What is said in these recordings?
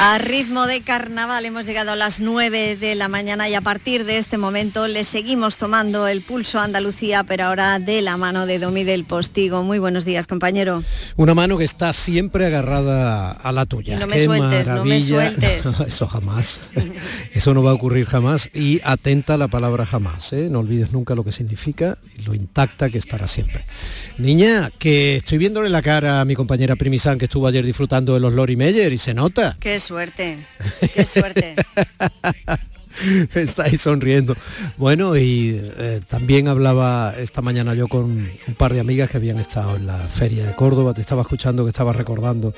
A ritmo de carnaval hemos llegado a las 9 de la mañana y a partir de este momento le seguimos tomando el pulso a Andalucía, pero ahora de la mano de Domi del Postigo. Muy buenos días, compañero. Una mano que está siempre agarrada a la tuya. no me sueltes, no me sueltes. Eso jamás. Eso no va a ocurrir jamás. Y atenta a la palabra jamás. ¿eh? No olvides nunca lo que significa y lo intacta que estará siempre. Niña, que estoy viéndole la cara a mi compañera Primisan que estuvo ayer disfrutando de los Lori Meyer y se nota. Qué suerte, qué suerte. Estáis sonriendo. Bueno, y eh, también hablaba esta mañana yo con un par de amigas que habían estado en la feria de Córdoba, te estaba escuchando, que estaba recordando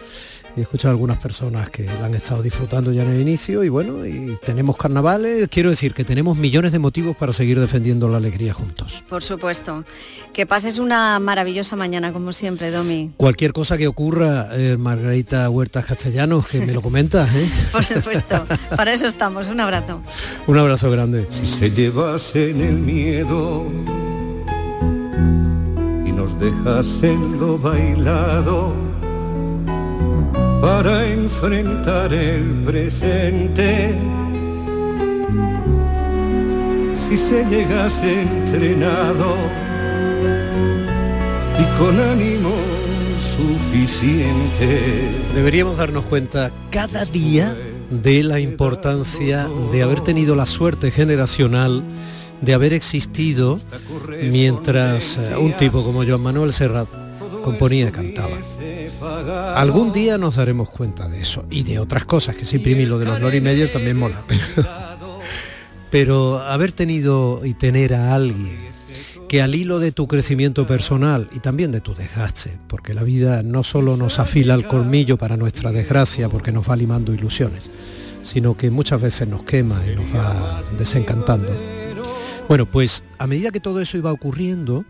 he escuchado a algunas personas que la han estado disfrutando ya en el inicio y bueno, y tenemos carnavales, quiero decir que tenemos millones de motivos para seguir defendiendo la alegría juntos. Por supuesto. Que pases una maravillosa mañana como siempre, Domi. Cualquier cosa que ocurra, eh, Margarita Huertas Castellanos, que me lo comentas, ¿eh? Por supuesto, para eso estamos. Un abrazo. Un abrazo grande. Si se llevase en el miedo y nos dejas en lo bailado para enfrentar el presente. Si se llegase entrenado y con ánimo suficiente. Deberíamos darnos cuenta cada día de la importancia de haber tenido la suerte generacional de haber existido mientras eh, un tipo como Joan Manuel Serrat componía y cantaba. Algún día nos daremos cuenta de eso y de otras cosas, que sí, Primi, lo de los Lori Meyer también mola. Pero haber tenido y tener a alguien que al hilo de tu crecimiento personal y también de tu desgaste, porque la vida no solo nos afila el colmillo para nuestra desgracia, porque nos va limando ilusiones, sino que muchas veces nos quema y nos va desencantando. Bueno, pues a medida que todo eso iba ocurriendo,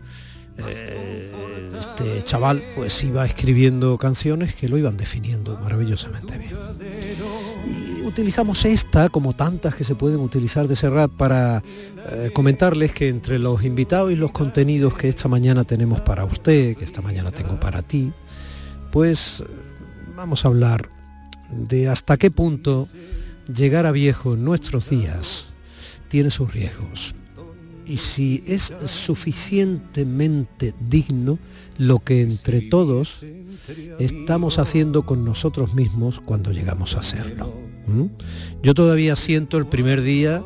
eh, este chaval pues iba escribiendo canciones que lo iban definiendo maravillosamente bien. Y utilizamos esta, como tantas que se pueden utilizar de Serrat, para eh, comentarles que entre los invitados y los contenidos que esta mañana tenemos para usted, que esta mañana tengo para ti, pues vamos a hablar de hasta qué punto llegar a viejo en nuestros días tiene sus riesgos y si es suficientemente digno lo que entre todos estamos haciendo con nosotros mismos cuando llegamos a serlo. Yo todavía siento el primer día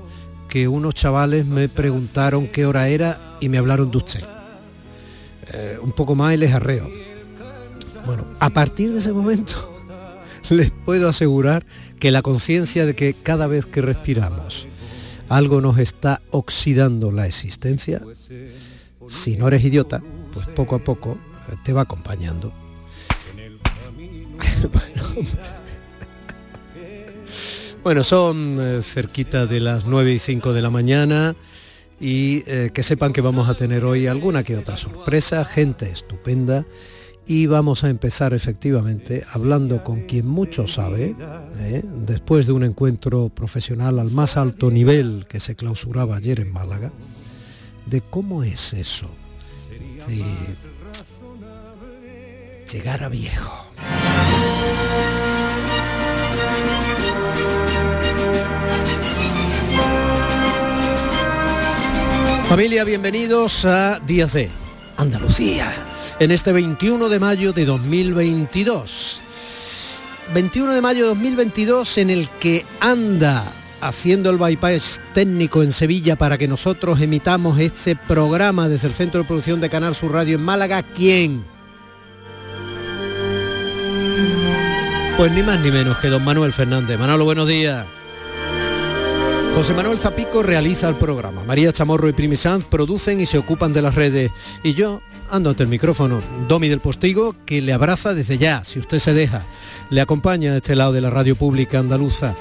que unos chavales me preguntaron qué hora era y me hablaron de usted. Eh, un poco más y les arreo. Bueno, a partir de ese momento les puedo asegurar que la conciencia de que cada vez que respiramos algo nos está oxidando la existencia, si no eres idiota, pues poco a poco eh, te va acompañando. bueno, son eh, cerquita de las 9 y 5 de la mañana y eh, que sepan que vamos a tener hoy alguna que otra sorpresa, gente estupenda y vamos a empezar efectivamente hablando con quien mucho sabe, ¿eh? después de un encuentro profesional al más alto nivel que se clausuraba ayer en Málaga, de cómo es eso de llegar a viejo. Familia, bienvenidos a Días de Andalucía en este 21 de mayo de 2022. 21 de mayo de 2022 en el que anda haciendo el bypass técnico en Sevilla para que nosotros emitamos este programa desde el Centro de Producción de Canal Sur Radio en Málaga. ¿Quién? Pues ni más ni menos que don Manuel Fernández. Manolo, buenos días. José Manuel Zapico realiza el programa. María Chamorro y Primisanz producen y se ocupan de las redes. Y yo ando ante el micrófono. Domi del Postigo, que le abraza desde ya, si usted se deja. Le acompaña a este lado de la radio pública andaluza.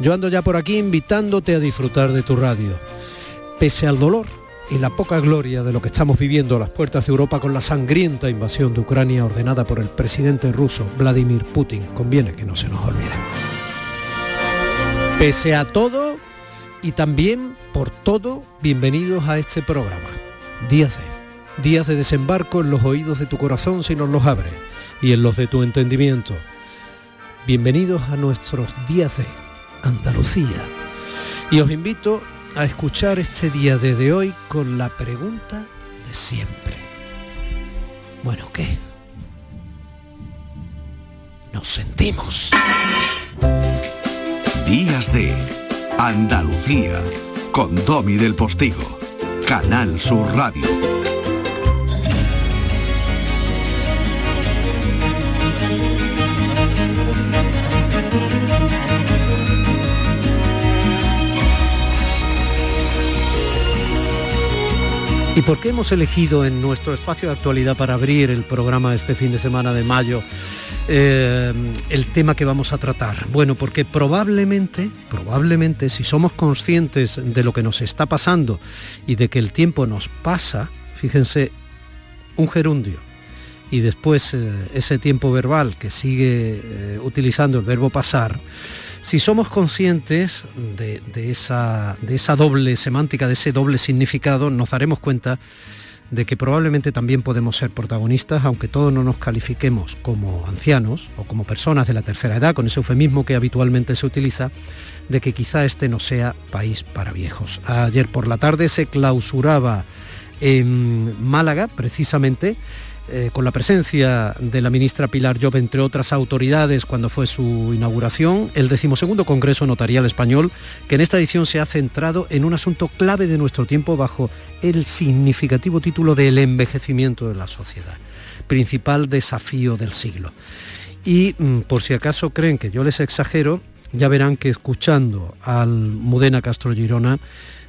Yo ando ya por aquí invitándote a disfrutar de tu radio. Pese al dolor y la poca gloria de lo que estamos viviendo a las puertas de Europa con la sangrienta invasión de Ucrania ordenada por el presidente ruso Vladimir Putin, conviene que no se nos olvide. Pese a todo, y también por todo, bienvenidos a este programa. Días de, días de desembarco en los oídos de tu corazón si nos los abres y en los de tu entendimiento. Bienvenidos a nuestros días de Andalucía. Y os invito a escuchar este día de hoy con la pregunta de siempre. Bueno, ¿qué? Nos sentimos. Días de Andalucía con Domi del Postigo, Canal Sur Radio. ¿Y por qué hemos elegido en nuestro espacio de actualidad para abrir el programa este fin de semana de mayo eh, el tema que vamos a tratar? Bueno, porque probablemente, probablemente, si somos conscientes de lo que nos está pasando y de que el tiempo nos pasa, fíjense, un gerundio y después eh, ese tiempo verbal que sigue eh, utilizando el verbo pasar, si somos conscientes de, esa, esa doble semántica, de ese doble significado, nos daremos cuenta de que probablemente también podemos ser protagonistas, aunque todos no nos califiquemos como ancianos o como personas de la tercera edad, con ese eufemismo que habitualmente se utiliza, de que quizá este no sea país para viejos. Ayer por la tarde se clausuraba en Málaga, precisamente, eh, con la presencia de la ministra Pilar Job, entre otras autoridades, cuando fue su inauguración, el decimosegundo Congreso Notarial Español, que en esta edición se ha centrado en un asunto clave de nuestro tiempo bajo el significativo título del envejecimiento de la sociedad, principal desafío del siglo. Y mm, por si acaso creen que yo les exagero, ya verán que escuchando al Mudena Castro Girona,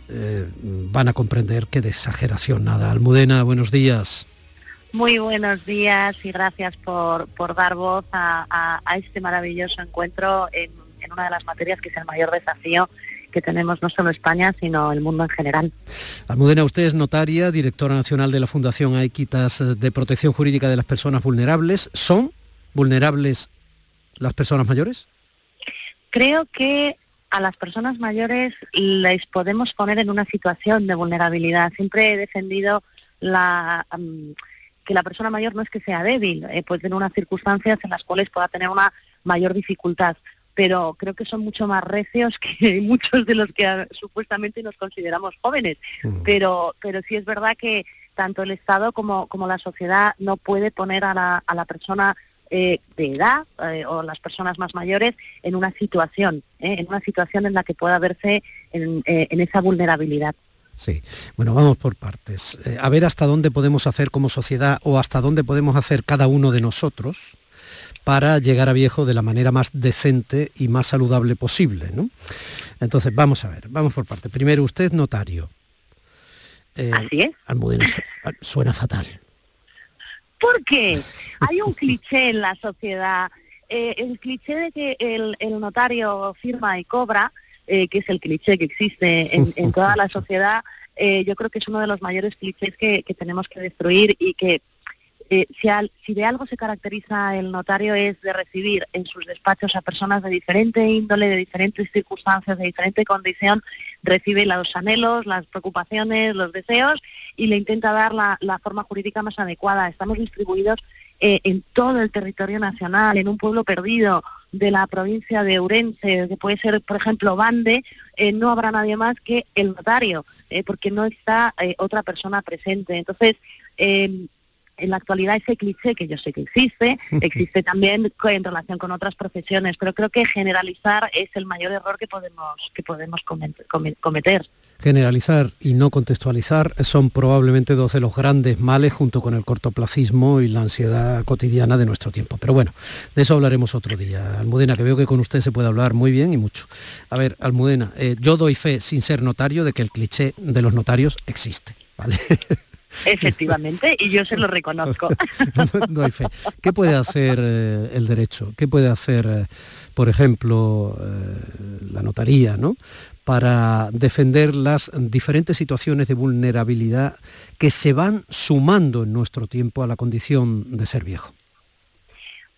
eh, van a comprender que de exageración nada. Almudena, buenos días. Muy buenos días y gracias por, dar voz a, este maravilloso encuentro en, una de las materias que es el mayor desafío que tenemos no solo España, sino el mundo en general. Almudena, usted es notaria, directora nacional de la Fundación Aiquitas de Protección Jurídica de las Personas Vulnerables. ¿Son vulnerables las personas mayores? Creo que a las personas mayores les podemos poner en una situación de vulnerabilidad. Siempre he defendido la que la persona mayor no es que sea débil, eh, puede tener unas circunstancias en las cuales pueda tener una mayor dificultad, pero creo que son mucho más recios que muchos de los que ah, supuestamente nos consideramos jóvenes. Mm. Pero, pero sí es verdad que tanto el Estado como, como la sociedad no puede poner a la, a la persona eh, de edad eh, o las personas más mayores en una situación, en una situación en la que pueda verse en, en esa vulnerabilidad. Sí, bueno, vamos por partes. Eh, a ver hasta dónde podemos hacer como sociedad o hasta dónde podemos hacer cada uno de nosotros para llegar a viejo de la manera más decente y más saludable posible. ¿no? Entonces, vamos a ver, vamos por partes. Primero, usted notario. Eh, Así es. Almudena, suena fatal. ¿Por qué? Hay un cliché en la sociedad, eh, el cliché de que el, notario firma y cobra, eh, que es el cliché que existe en, toda la sociedad, eh, yo creo que es uno de los mayores clichés que, tenemos que destruir y que eh, si, si, de algo se caracteriza el notario es de recibir en sus despachos a personas de diferente índole, de diferentes circunstancias, de diferente condición, recibe los anhelos, las preocupaciones, los deseos y le intenta dar la, la forma jurídica más adecuada. Estamos distribuidos eh, en todo el territorio nacional, en un pueblo perdido de la provincia de Urense, que puede ser, por ejemplo, Bande, eh, no habrá nadie más que el notario, eh, porque no está otra persona presente. Entonces, em, en la actualidad ese cliché que yo sé que existe, existe también en relación con otras profesiones, pero creo que generalizar es el mayor error que podemos, que podemos cometer. Generalizar y no contextualizar son probablemente dos de los grandes males junto con el cortoplacismo y la ansiedad cotidiana de nuestro tiempo. Pero bueno, de eso hablaremos otro día. Almudena, que veo que con usted se puede hablar muy bien y mucho. A ver, Almudena, eh, yo doy fe, sin ser notario, de que el cliché de los notarios existe. ¿vale? Efectivamente, y yo se lo reconozco. no hay fe. ¿Qué puede hacer eh, el derecho? ¿Qué puede hacer, eh, por ejemplo, la notaría, ¿no? Para defender las diferentes situaciones de vulnerabilidad que se van sumando en nuestro tiempo a la condición de ser viejo.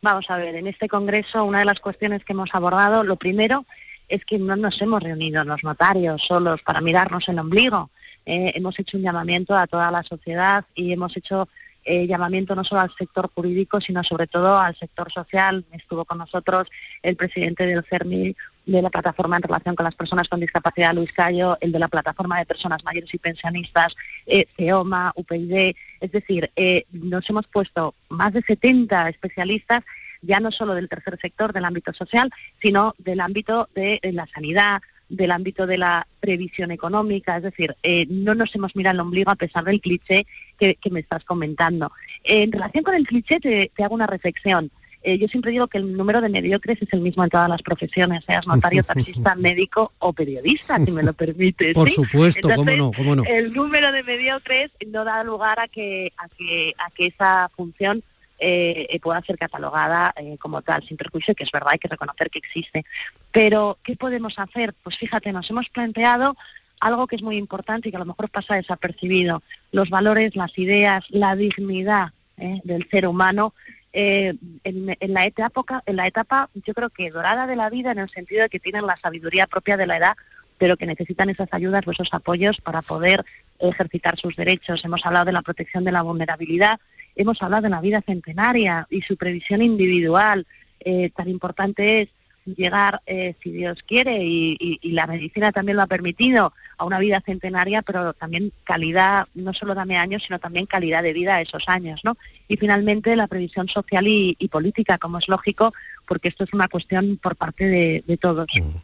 Vamos a ver, en este Congreso una de las cuestiones que hemos abordado, lo primero es que no nos hemos reunido los notarios solos para mirarnos el ombligo. Eh, hemos hecho un llamamiento a toda la sociedad y hemos hecho eh, llamamiento no solo al sector jurídico, sino sobre todo al sector social. Estuvo con nosotros el presidente del CERMI, de la plataforma en relación con las personas con discapacidad, Luis Cayo, el de la plataforma de personas mayores y pensionistas, eh, CEOMA, UPyD. Es decir, eh, nos hemos puesto más de 70 especialistas, ya no solo del tercer sector, del ámbito social, sino del ámbito de, la sanidad, del ámbito de la previsión económica, es decir, eh, no nos hemos mirado el ombligo a pesar del cliché que, me estás comentando. en relación con el cliché te hago una reflexión. Eh, yo siempre digo que el número de mediocres es el mismo en todas las profesiones, seas notario, taxista, médico o periodista, si me lo permite. Por supuesto, cómo no, cómo no. El número de mediocres no da lugar a que, a que, a que esa función eh, pueda ser catalogada eh, como tal, sin perjuicio, que es verdad, hay que reconocer que existe. Pero, ¿qué podemos hacer? Pues fíjate, nos hemos planteado algo que es muy importante y que a lo mejor pasa desapercibido, los valores, las ideas, la dignidad del ser humano eh, en, la etapa, en la etapa, yo creo que dorada de la vida, en el sentido de que tienen la sabiduría propia de la edad, pero que necesitan esas ayudas o esos apoyos para poder ejercitar sus derechos. Hemos hablado de la protección de la vulnerabilidad, hemos hablado de la vida centenaria y su previsión individual. Eh, tan importante es llegar, eh, si Dios quiere, y, la medicina también lo ha permitido, a una vida centenaria, pero también calidad, no solo dame años, sino también calidad de vida a esos años, ¿no? Y finalmente la previsión social y, política, como es lógico, porque esto es una cuestión por parte de, todos. Mm.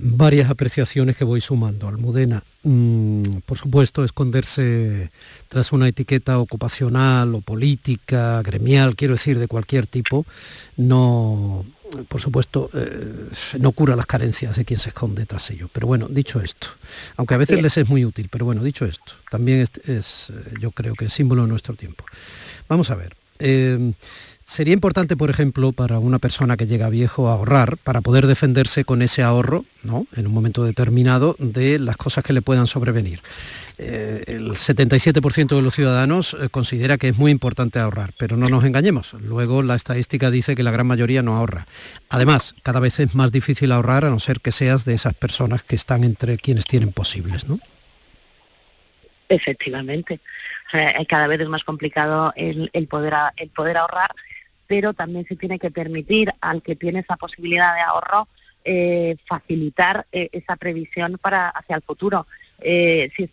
Varias apreciaciones que voy sumando. Almudena, mm, por supuesto, esconderse tras una etiqueta ocupacional o política, gremial, quiero decir, de cualquier tipo, no, por supuesto, eh, no cura las carencias de quien se esconde tras ello. Pero bueno, dicho esto, aunque a veces les es muy útil, pero bueno, dicho esto, también es, eh, yo creo que es símbolo de nuestro tiempo. Vamos a ver. Eh, sería importante, por ejemplo, para una persona que llega viejo ahorrar para poder defenderse con ese ahorro, ¿no? En un momento determinado de las cosas que le puedan sobrevenir. Eh, el 77% de los ciudadanos eh, considera que es muy importante ahorrar, pero no nos engañemos. Luego la estadística dice que la gran mayoría no ahorra. Además, cada vez es más difícil ahorrar a no ser que seas de esas personas que están entre quienes tienen posibles, ¿no? Efectivamente. cada vez es más complicado el, poder, el poder ahorrar, pero también se tiene que permitir al que tiene esa posibilidad de ahorro eh, facilitar esa previsión para hacia el futuro. Eh, si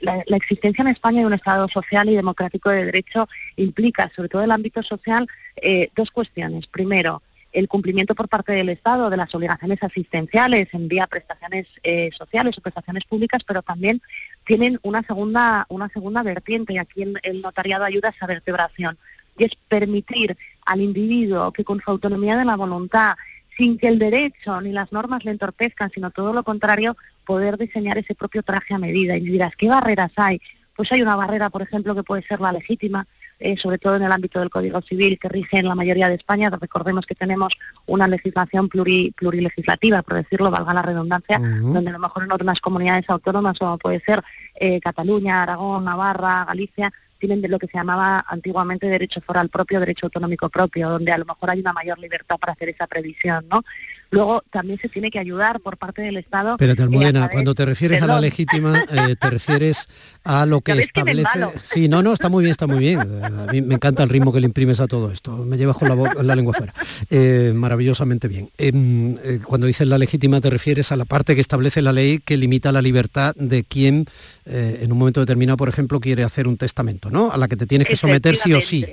la, existencia en España de un Estado social y democrático de derecho implica, sobre todo en el ámbito social, eh, dos cuestiones. Primero, el cumplimiento por parte del Estado de las obligaciones asistenciales en vía prestaciones eh, sociales o prestaciones públicas, pero también tienen una segunda, una segunda vertiente, y aquí el, el notariado ayuda a esa vertebración, y es permitir al individuo que con su autonomía de la voluntad sin que el derecho ni las normas le entorpezcan, sino todo lo contrario, poder diseñar ese propio traje a medida. Y dirás, ¿qué barreras hay? Pues hay una barrera, por ejemplo, que puede ser la legítima, eh, sobre todo en el ámbito del Código Civil, que rige en la mayoría de España. Recordemos que tenemos una legislación plurilegislativa, por decirlo, valga la redundancia, donde a lo mejor en otras comunidades autónomas, como puede ser eh, Cataluña, Aragón, Navarra, Galicia, tienen de lo que se llamaba antiguamente derecho foral propio, derecho autonómico propio, donde a lo mejor hay una mayor libertad para hacer esa previsión, ¿no? Luego también se tiene que ayudar por parte del Estado. Pero Almudena, cuando te refieres a la legítima, eh, te refieres a lo que establece. Sí, no, no, está muy bien, está muy bien. A mí me encanta el ritmo que le imprimes a todo esto. Me llevas con la, lengua fuera. Eh, maravillosamente bien. Em, eh, cuando dices la legítima, te refieres a la parte que establece la ley que limita la libertad de quien en un momento determinado, por ejemplo, quiere hacer un testamento, ¿no? A la que te tienes que someter sí o sí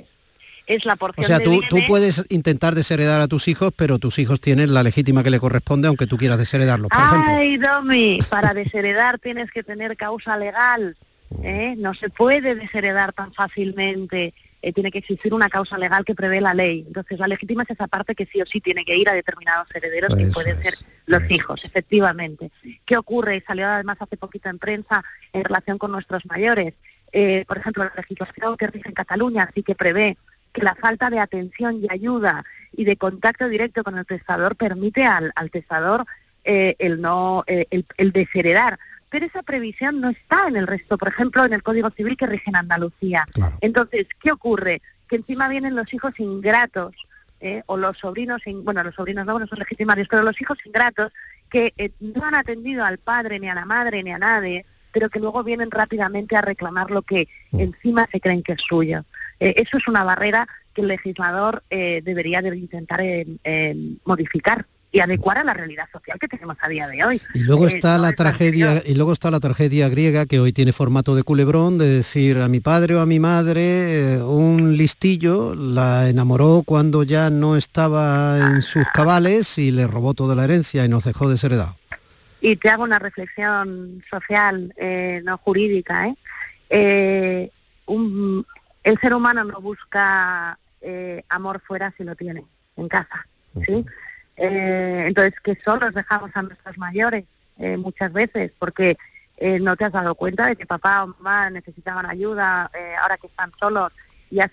es la porción. O sea, tú, tú puedes intentar desheredar a tus hijos, pero tus hijos tienen la legítima que le corresponde, aunque tú quieras desheredarlos, por Ay, Domi, para desheredar tienes que tener causa legal. ¿eh? No se puede desheredar tan fácilmente. Eh, tiene que existir una causa legal que prevé la ley. Entonces, la legítima es esa parte que sí o sí tiene que ir a determinados herederos, que pueden ser los hijos, efectivamente. ¿Qué ocurre? Salió además hace poquito en prensa en relación con nuestros mayores. Eh, por ejemplo, la legislación que rige en Cataluña sí que prevé que la falta de atención y ayuda y de contacto directo con el testador permite al, al testador eh, el no eh, el, desheredar pero esa previsión no está en el resto, por ejemplo, en el Código Civil que rige en Andalucía. Entonces, ¿qué ocurre? Que encima vienen los hijos ingratos, eh, o los sobrinos, bueno, los sobrinos no, no son legitimarios, pero los hijos ingratos que no han atendido al padre, ni a la madre, ni a nadie, pero que luego vienen rápidamente a reclamar lo que encima se creen que es suyo. Eh, eso es una barrera que el legislador eh, debería de intentar modificar y adecuar a la realidad social que tenemos a día de hoy. Y luego eh, está la tragedia y luego está la tragedia griega que hoy tiene formato de culebrón de decir a mi padre o a mi madre eh, un listillo la enamoró cuando ya no estaba en sus cabales y le robó toda la herencia y nos dejó desheredado. Y te hago una reflexión social, eh, no jurídica. El ser humano no busca amor fuera si lo tiene en casa. ¿sí? Eh, entonces, que solos dejamos a nuestros mayores eh, muchas veces, porque eh, no te has dado cuenta de que papá o mamá necesitaban ayuda, ahora que están solos y has,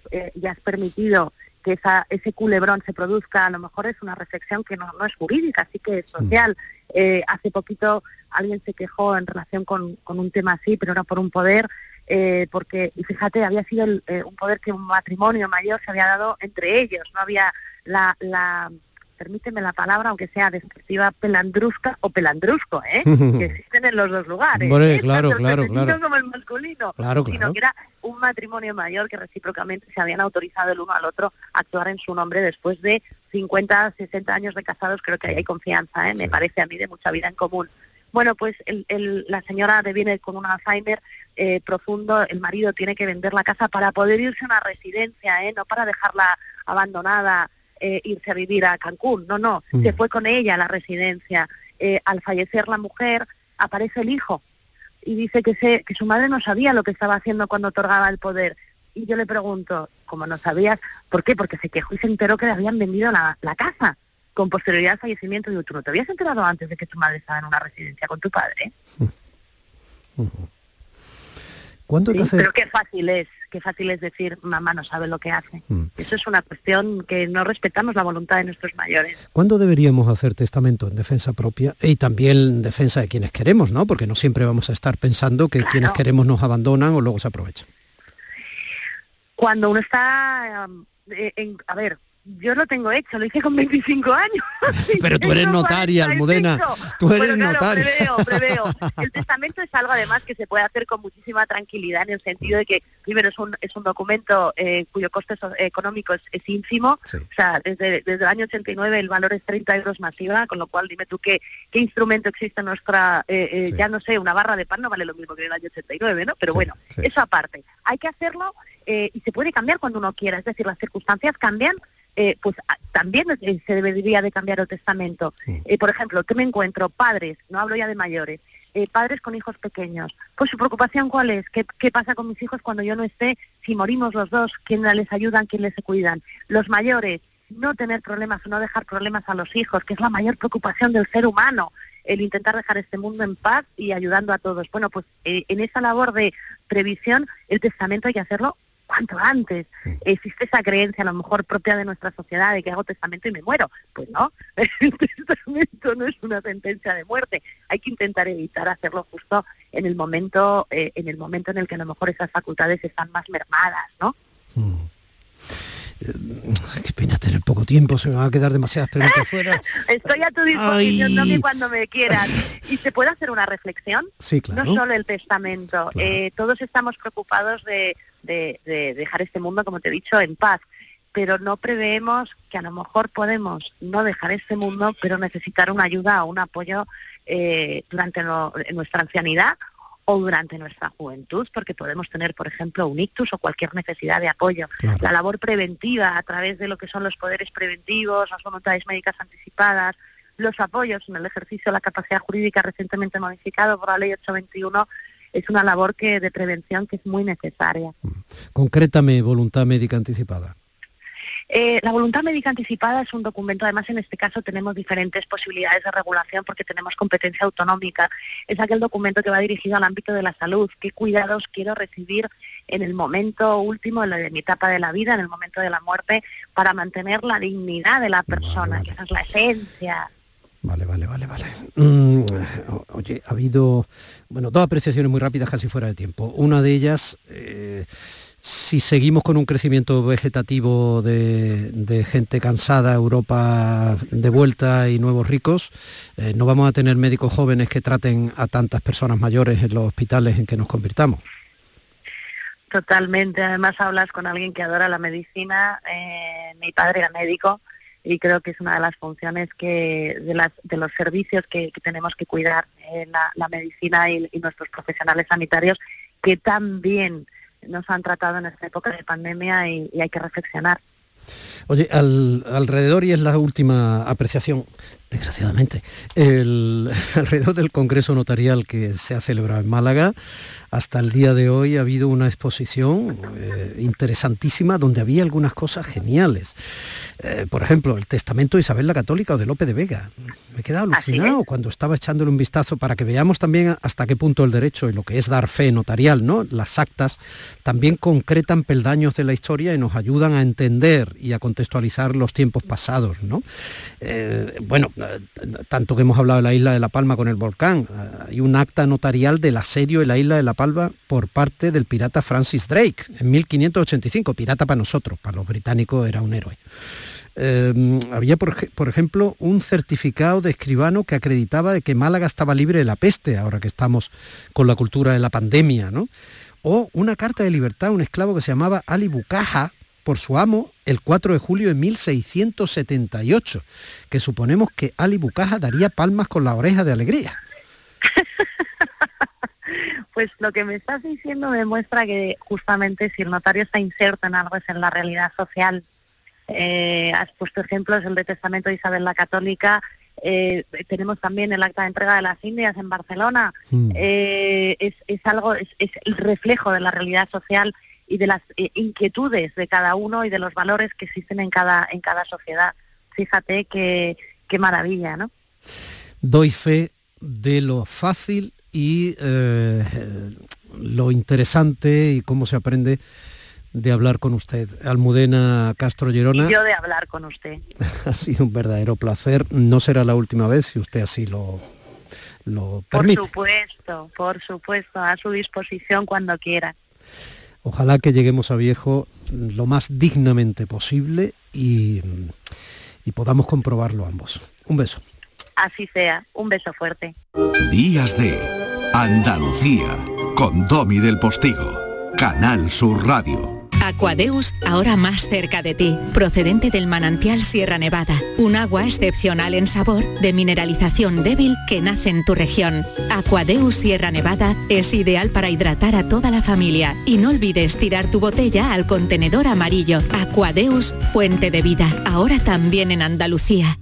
has permitido que esa, ese culebrón se produzca, a lo mejor es una reflexión que no, no es jurídica, sí que es social. hace poquito alguien se quejó en relación con, con un tema así, pero era por un poder, porque, y fíjate, había sido un poder que un matrimonio mayor se había dado entre ellos, no había la, la permíteme la palabra, aunque sea despectiva, pelandrusca o pelandrusco, ¿eh? que existen en los dos lugares. ¿eh? claro, claro, el claro. como el masculino, sino que era un matrimonio mayor que recíprocamente se habían autorizado el uno al otro a actuar en su nombre después de 50, 60 años de casados, creo que ahí hay confianza, ¿eh? me parece a mí de mucha vida en común. Bueno, pues el, la señora viene con un Alzheimer eh, profundo, el marido tiene que vender la casa para poder irse a una residencia, ¿eh? no para dejarla abandonada eh, irse a vivir a Cancún, no, no, se mm. fue con ella a la residencia. Eh, al fallecer la mujer, aparece el hijo y dice que, se, que su madre no sabía lo que estaba haciendo cuando otorgaba el poder. Y yo le pregunto, como no sabías, ¿por qué? Porque se quejó y se enteró que le habían vendido la, casa con posterioridad al fallecimiento. Digo, ¿tú no te habías enterado antes de que tu madre estaba en una residencia con tu padre? ¿Cuándo Pero qué fácil es qué fácil es decir, mamá no sabe lo que hace. Mm. Eso es una cuestión que no respetamos la voluntad de nuestros mayores. ¿Cuándo deberíamos hacer testamento en defensa propia y también en defensa de quienes queremos, ¿no? Porque no siempre vamos a estar pensando que quienes queremos nos abandonan o luego se aprovechan. Cuando uno está, eh, en, a ver, yo lo tengo hecho, lo hice con 25 años. Pero tú eres notaria, Almudena. Tú eres notaria. Preveo, preveo. El testamento es algo además que se puede hacer con muchísima tranquilidad en el sentido de que, primero, es un, es un documento eh, cuyo coste económico es, ínfimo. O sea, desde, desde el año 89 el valor es 30 euros masiva, con lo cual dime tú qué, qué instrumento existe en nuestra, eh, eh, ya no sé, una barra de pan no vale lo mismo que en el año 89, ¿no? Pero bueno, eso aparte. Hay que hacerlo y se puede cambiar cuando uno quiera, es decir, las circunstancias cambian eh, pues ah, también se debería de cambiar el testamento. Eh, por ejemplo, ¿qué me encuentro? Padres, no hablo ya de mayores, eh, padres con hijos pequeños. Pues su preocupación cuál es? ¿Qué, pasa con mis hijos cuando yo no esté? Si morimos los dos, ¿quién les ayudan? ¿Quién les cuidan? Los mayores, no tener problemas o no dejar problemas a los hijos, que es la mayor preocupación del ser humano el intentar dejar este mundo en paz y ayudando a todos. Bueno, pues en esa labor de previsión, el testamento hay que hacerlo cuanto antes. Existe esa creencia a lo mejor propia de nuestra sociedad de que hago testamento y me muero. Pues no, el testamento no es una sentencia de muerte. Hay que intentar evitar hacerlo justo en el momento, eh, en el momento en el que a lo mejor esas facultades están más mermadas, ¿no? Mm. Eh, qué pena tener poco tiempo, se me va a quedar demasiadas preguntas fuera. Estoy a tu disposición, también cuando me quieras. ¿Y se puede hacer una reflexión? Sí, claro. No solo el testamento. Eh, todos estamos preocupados de de, dejar este mundo, como te he dicho, en paz pero no preveemos que a lo mejor podemos no dejar este mundo, pero necesitar una ayuda o un apoyo eh, durante nuestra ancianidad o durante nuestra juventud, porque podemos tener, por ejemplo, un ictus o cualquier necesidad de apoyo. La labor preventiva a través de lo que son los poderes preventivos, las voluntades médicas anticipadas, los apoyos en el ejercicio de la capacidad jurídica recientemente modificado por la Ley 821 es una labor que de prevención que es muy necesaria. Concrétame voluntad médica anticipada. Eh, la voluntad médica anticipada es un documento, además en este caso tenemos diferentes posibilidades de regulación porque tenemos competencia autonómica. Es aquel documento que va dirigido al ámbito de la salud. ¿Qué cuidados quiero recibir en el momento último de mi etapa de la vida, en el momento de la muerte, para mantener la dignidad de la persona? Que esa es la esencia. Vale, vale, vale, vale. Mm, oye, ha habido, bueno, dos apreciaciones muy rápidas casi fuera de tiempo. Una de ellas, eh, si seguimos con un crecimiento vegetativo de, gente cansada, Europa de vuelta y nuevos ricos, eh, no vamos a tener médicos jóvenes que traten a tantas personas mayores en los hospitales en que nos convirtamos. Totalmente, además hablas con alguien que adora la medicina, eh, mi padre era médico y creo que es una de las funciones que de, las, de los servicios que, tenemos que cuidar, eh, la, medicina y, nuestros profesionales sanitarios que también nos han tratado en esta época de pandemia y, hay que reflexionar. Oye, alrededor, y es la última apreciación, desgraciadamente, el, alrededor del Congreso Notarial que se ha celebrado en Málaga, hasta el día de hoy ha habido una exposición eh, interesantísima donde había algunas cosas geniales. Eh, por ejemplo, el testamento de Isabel la Católica o de Lope de Vega. Me he quedado alucinado cuando estaba echándole un vistazo para que veamos también hasta qué punto el derecho y lo que es dar fe notarial, ¿no? Las actas también concretan peldaños de la historia y nos ayudan a entender y a contextualizar los tiempos pasados, ¿no? Eh, bueno, tanto que hemos hablado de la isla de La Palma con el volcán, hay un acta notarial del asedio de la isla de La Palma por parte del pirata Francis Drake en 1585, pirata para nosotros, para los británicos era un héroe. Em, había, por, ejemplo, un certificado de escribano que acreditaba de que Málaga estaba libre de la peste, ahora que estamos con la cultura de la pandemia, ¿no? O una carta de libertad a un esclavo que se llamaba Ali Bucaja por su amo el 4 de julio de 1678, que suponemos que Ali Bucaja daría palmas con la oreja de alegría. Pues lo que me estás diciendo demuestra que justamente si el notario está inserto en algo es en la realidad social eh, has puesto ejemplos, el de Testamento de Isabel la Católica, eh, tenemos también el acta de entrega de las Indias en Barcelona, mm. eh, es, algo, es, el reflejo de la realidad social y de las inquietudes de cada uno y de los valores que existen en cada, en cada sociedad. Fíjate qué, qué maravilla, ¿no? Doy fe de lo fácil y lo interesante y cómo se aprende de hablar con usted. Almudena Castro Llerona. Y yo de hablar con usted. ha sido un verdadero placer. No será la última vez si usted así lo, lo permite. Por supuesto, por supuesto, a su disposición cuando quiera. Ojalá que lleguemos a viejo lo más dignamente posible y, y podamos comprobarlo ambos. Un beso. Así sea, un beso fuerte. Días de Andalucía con Domi del Postigo, Canal Sur Radio. Aquadeus, ahora más cerca de ti, procedente del manantial Sierra Nevada, un agua excepcional en sabor, de mineralización débil que nace en tu región. Aquadeus Sierra Nevada es ideal para hidratar a toda la familia y no olvides tirar tu botella al contenedor amarillo. Aquadeus, fuente de vida, ahora también en Andalucía.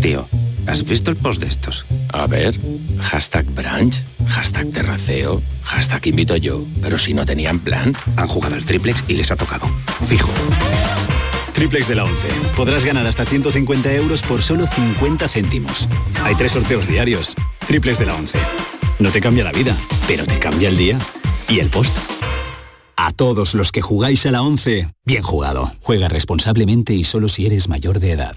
Tío, ¿has visto el post de estos? A ver. Hashtag brunch, hashtag terraceo, hashtag invito yo. Pero si no tenían plan, han jugado al triplex y les ha tocado. Fijo. Triplex de la 11. Podrás ganar hasta 150 euros por solo 50 céntimos. Hay tres sorteos diarios. Triplex de la 11. No te cambia la vida, pero te cambia el día y el post. A todos los que jugáis a la 11, bien jugado. Juega responsablemente y solo si eres mayor de edad.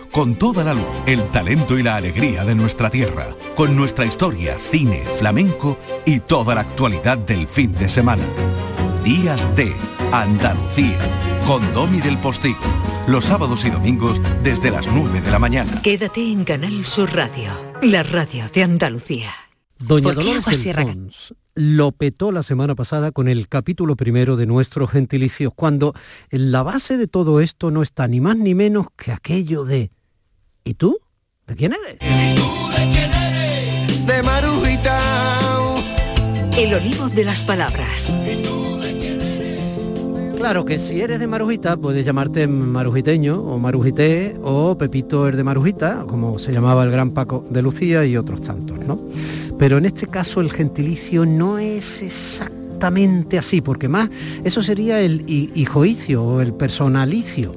con toda la luz, el talento y la alegría de nuestra tierra, con nuestra historia, cine, flamenco y toda la actualidad del fin de semana. Días de Andalucía, con Domi del Postigo, los sábados y domingos desde las 9 de la mañana. Quédate en Canal Sur Radio, la radio de Andalucía. Doña Dolores del Pons lo petó la semana pasada con el capítulo primero de nuestros gentilicios, cuando en la base de todo esto no está ni más ni menos que aquello de ¿Y tú? ¿De quién eres? ¿Y tú de quién eres? De Marujita. El olivo de las palabras. Claro que si eres de Marujita puedes llamarte marujiteño o marujité o Pepito el de Marujita, como se llamaba el gran Paco de Lucía y otros tantos, ¿no? Pero en este caso el gentilicio no es exactamente así, porque más eso sería el hijoicio o el personalicio.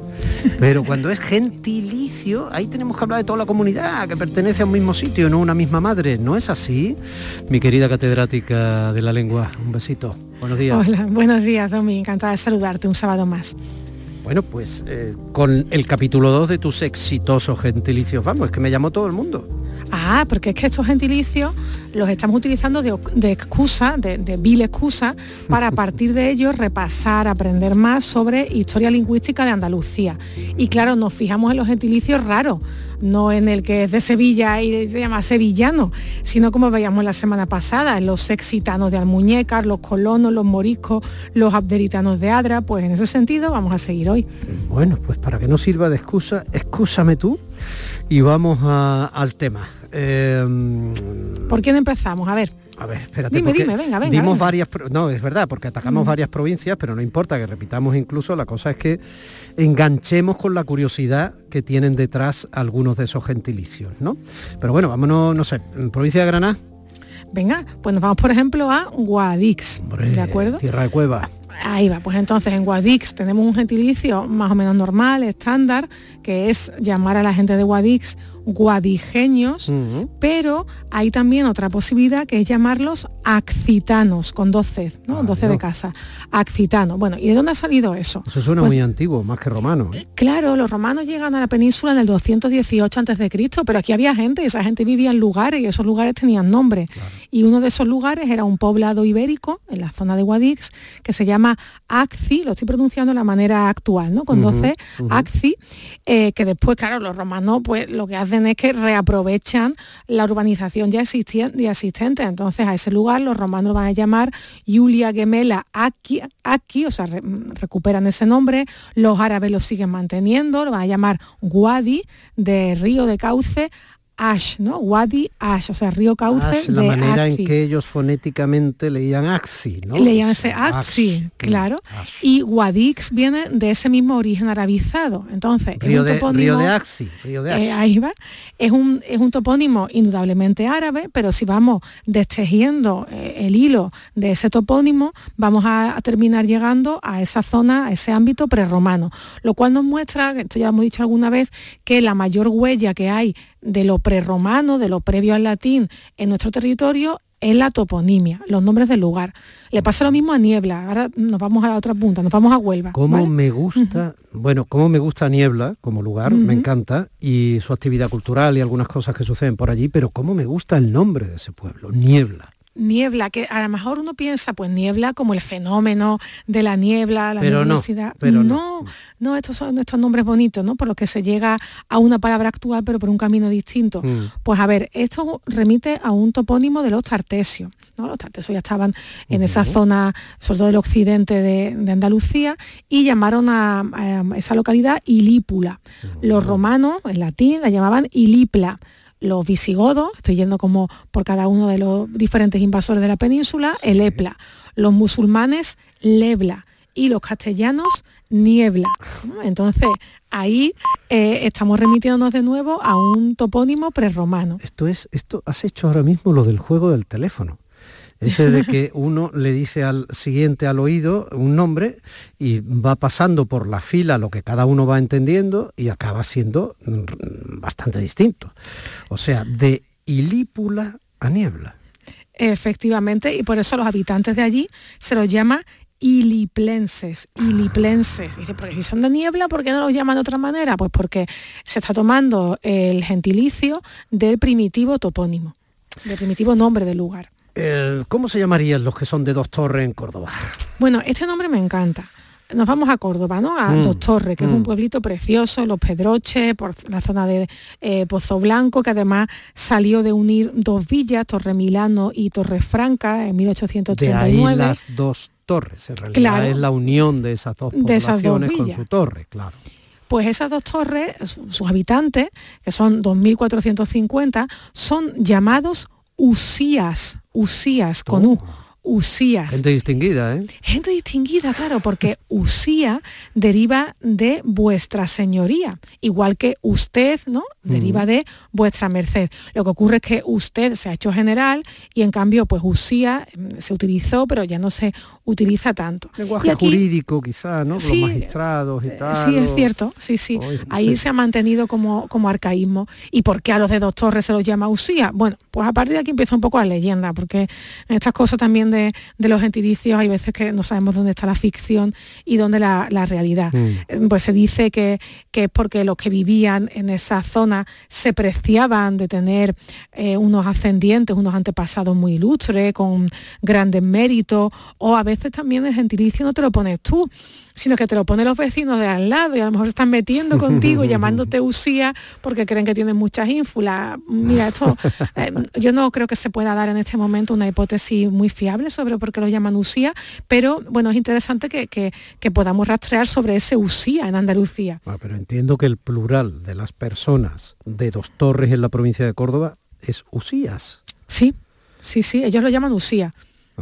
Pero cuando es gentilicio, ahí tenemos que hablar de toda la comunidad que pertenece a un mismo sitio, no una misma madre. ¿No es así? Mi querida catedrática de la lengua, un besito. Buenos días. Hola, buenos días, Domi. Encantada de saludarte un sábado más. Bueno, pues eh, con el capítulo 2 de tus exitosos gentilicios, vamos, es que me llamó todo el mundo. Ah, porque es que estos gentilicios los estamos utilizando de, excusa, de, de, vil excusa, para a partir de ellos repasar, aprender más sobre historia lingüística de Andalucía. Y claro, nos fijamos en los gentilicios raros, no en el que es de Sevilla y se llama sevillano, sino como veíamos la semana pasada, en los exitanos de Almuñécar, los colonos, los moriscos, los abderitanos de Adra, pues en ese sentido vamos a seguir hoy. Bueno, pues para que no sirva de excusa, excúsame tú y vamos al tema. Em, ¿Por quién empezamos? A ver. A ver, espérate. Dime, dime, venga, venga. Dimos varias, no, es verdad, porque atacamos varias provincias, pero no importa que repitamos incluso, la cosa es que enganchemos con la curiosidad que tienen detrás algunos de esos gentilicios, ¿no? Pero bueno, vámonos, no sé, en provincia de Granada. Venga, pues nos vamos por ejemplo a Guadix, ¿de acuerdo? Tierra de cueva. Ahí va, pues entonces en Guadix tenemos un gentilicio más o menos normal, estándar, que es llamar a la gente de Guadix guadijeños, pero hay también otra posibilidad que es llamarlos accitanos, con 12, ¿no? 12 de casa. Accitano. Bueno, ¿y de dónde ha salido eso? Eso suena pues muy antiguo, más que romano. ¿eh? Claro, los romanos llegan a la península en el 218 a.C., pero aquí había gente, esa gente vivía en lugares y esos lugares tenían nombre. Y uno de esos lugares era un poblado ibérico en la zona de Guadix que se llama Acci, lo estoy pronunciando de la manera actual, ¿no? Con 12, Acci, eh, que después, claro, los romanos pues lo que hacen es que reaprovechan la urbanización ya, existente. Entonces a ese lugar los romanos van a llamar Julia Gemela Aki, Aki o sea, recuperan ese nombre, los árabes lo siguen manteniendo, lo van a llamar Guadi, de río de cauce, Ash, ¿no? Wadi Ash, o sea, río cauce la manera en que ellos fonéticamente leían Axi, ¿no? Leían ese Axi, claro. Y Wadix viene de ese mismo origen arabizado. Entonces, río, es un topónimo, de, Axi, río de eh, ahí va. Es un, es un topónimo indudablemente árabe, pero si vamos destejiendo eh, el hilo de ese topónimo, vamos a, terminar llegando a esa zona, a ese ámbito prerromano. Lo cual nos muestra, esto ya lo hemos dicho alguna vez, que la mayor huella que hay de lo prerromano, de lo previo al latín en nuestro territorio es la toponimia, los nombres del lugar. Le pasa lo mismo a Niebla. Ahora nos vamos a la otra punta, nos vamos a Huelva. ¿Cómo me gusta, bueno, cómo me gusta Niebla como lugar, me encanta, y su actividad cultural y algunas cosas que suceden por allí, pero cómo me gusta el nombre de ese pueblo, Niebla. Niebla, que a lo mejor uno piensa, pues niebla como el fenómeno de la niebla, la pero pero no, no, estos son estos nombres bonitos, ¿no? Por los que se llega a una palabra actual, pero por un camino distinto. Mm. Pues a ver, esto remite a un topónimo de los tartesios. ¿no? Los tartesios ya estaban en esa zona, sobre todo del occidente de, Andalucía, y llamaron a, esa localidad Ilípula. Los romanos, en latín, la llamaban Ilipla los visigodos, estoy yendo como por cada uno de los diferentes invasores de la península, el Epla, los musulmanes, Lebla, y los castellanos, Niebla. Entonces, ahí eh, estamos remitiéndonos de nuevo a un topónimo prerromano. Esto es, esto has hecho ahora mismo lo del juego del teléfono. Ese de que uno le dice al siguiente al oído un nombre y va pasando por la fila lo que cada uno va entendiendo y acaba siendo mm, bastante distinto. O sea, de ilípula a niebla. Efectivamente, y por eso los habitantes de allí se los llama iliplenses, iliplenses. dice, porque si son de niebla, ¿por qué no los llaman de otra manera? Pues porque se está tomando el gentilicio del primitivo topónimo, del primitivo nombre del lugar. ¿Cómo se llamarían los que son de Dos Torres en Córdoba? Bueno, este nombre me encanta. Nos vamos a Córdoba, ¿no? A mm, Dos Torres, que es un mm. pueblito precioso, Los Pedroches, por la zona de eh, Pozo Blanco, que además salió de unir dos villas, Torre Milano y Torre Franca, en 1839. De ahí las dos torres, en realidad es la unión de esas dos poblaciones con su torre, claro. Pues esas dos torres, sus habitantes, que son 2.450, son llamados Usías, Usías con U. Usías. Gente distinguida, ¿eh? Gente distinguida, claro, porque Usía deriva de vuestra señoría, igual que usted, ¿no? Deriva de vuestra merced. Lo que ocurre es que usted se ha hecho general y en cambio, pues Usía mm, se utilizó, pero ya no se utiliza tanto. Lenguaje jurídico quizá, ¿no? Los magistrados y eh, tal. Sí, es cierto, sí, sí. Ahí se ha mantenido como, como arcaísmo. ¿Y por qué a los de dos torres se los llama Usía? Bueno, pues a partir de aquí empieza un poco la leyenda, porque estas cosas también de, los gentilicios, hay veces que no sabemos dónde está la ficción y dónde la, realidad. Mm. Eh, pues se dice que, que, es porque los que vivían en esa zona se preciaban de tener eh, unos ascendientes, unos antepasados muy ilustres, con grandes méritos, o a veces también el gentilicio no te lo pones tú sino que te lo ponen los vecinos de al lado y a lo mejor se están metiendo contigo llamándote Usía porque creen que tienes muchas ínfulas. Mira, esto eh, yo no creo que se pueda dar en este momento una hipótesis muy fiable sobre por qué lo llaman Usía, pero bueno, es interesante que, podamos rastrear sobre ese Usía en Andalucía. Ah, pero entiendo que el plural de las personas de Dos Torres en la provincia de Córdoba es Usías. Sí, sí, sí, ellos lo llaman Usía.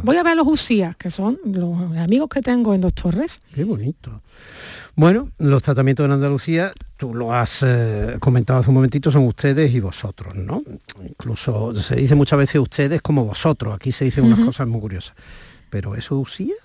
Voy a ver a los Usías, que son los amigos que tengo en Dos Torres. Qué bonito. Bueno, los tratamientos en Andalucía, tú lo has eh, comentado hace un momentito, son ustedes y vosotros, ¿no? Incluso se dice muchas veces ustedes como vosotros. Aquí se dicen unas cosas muy curiosas. Pero eso de Usía.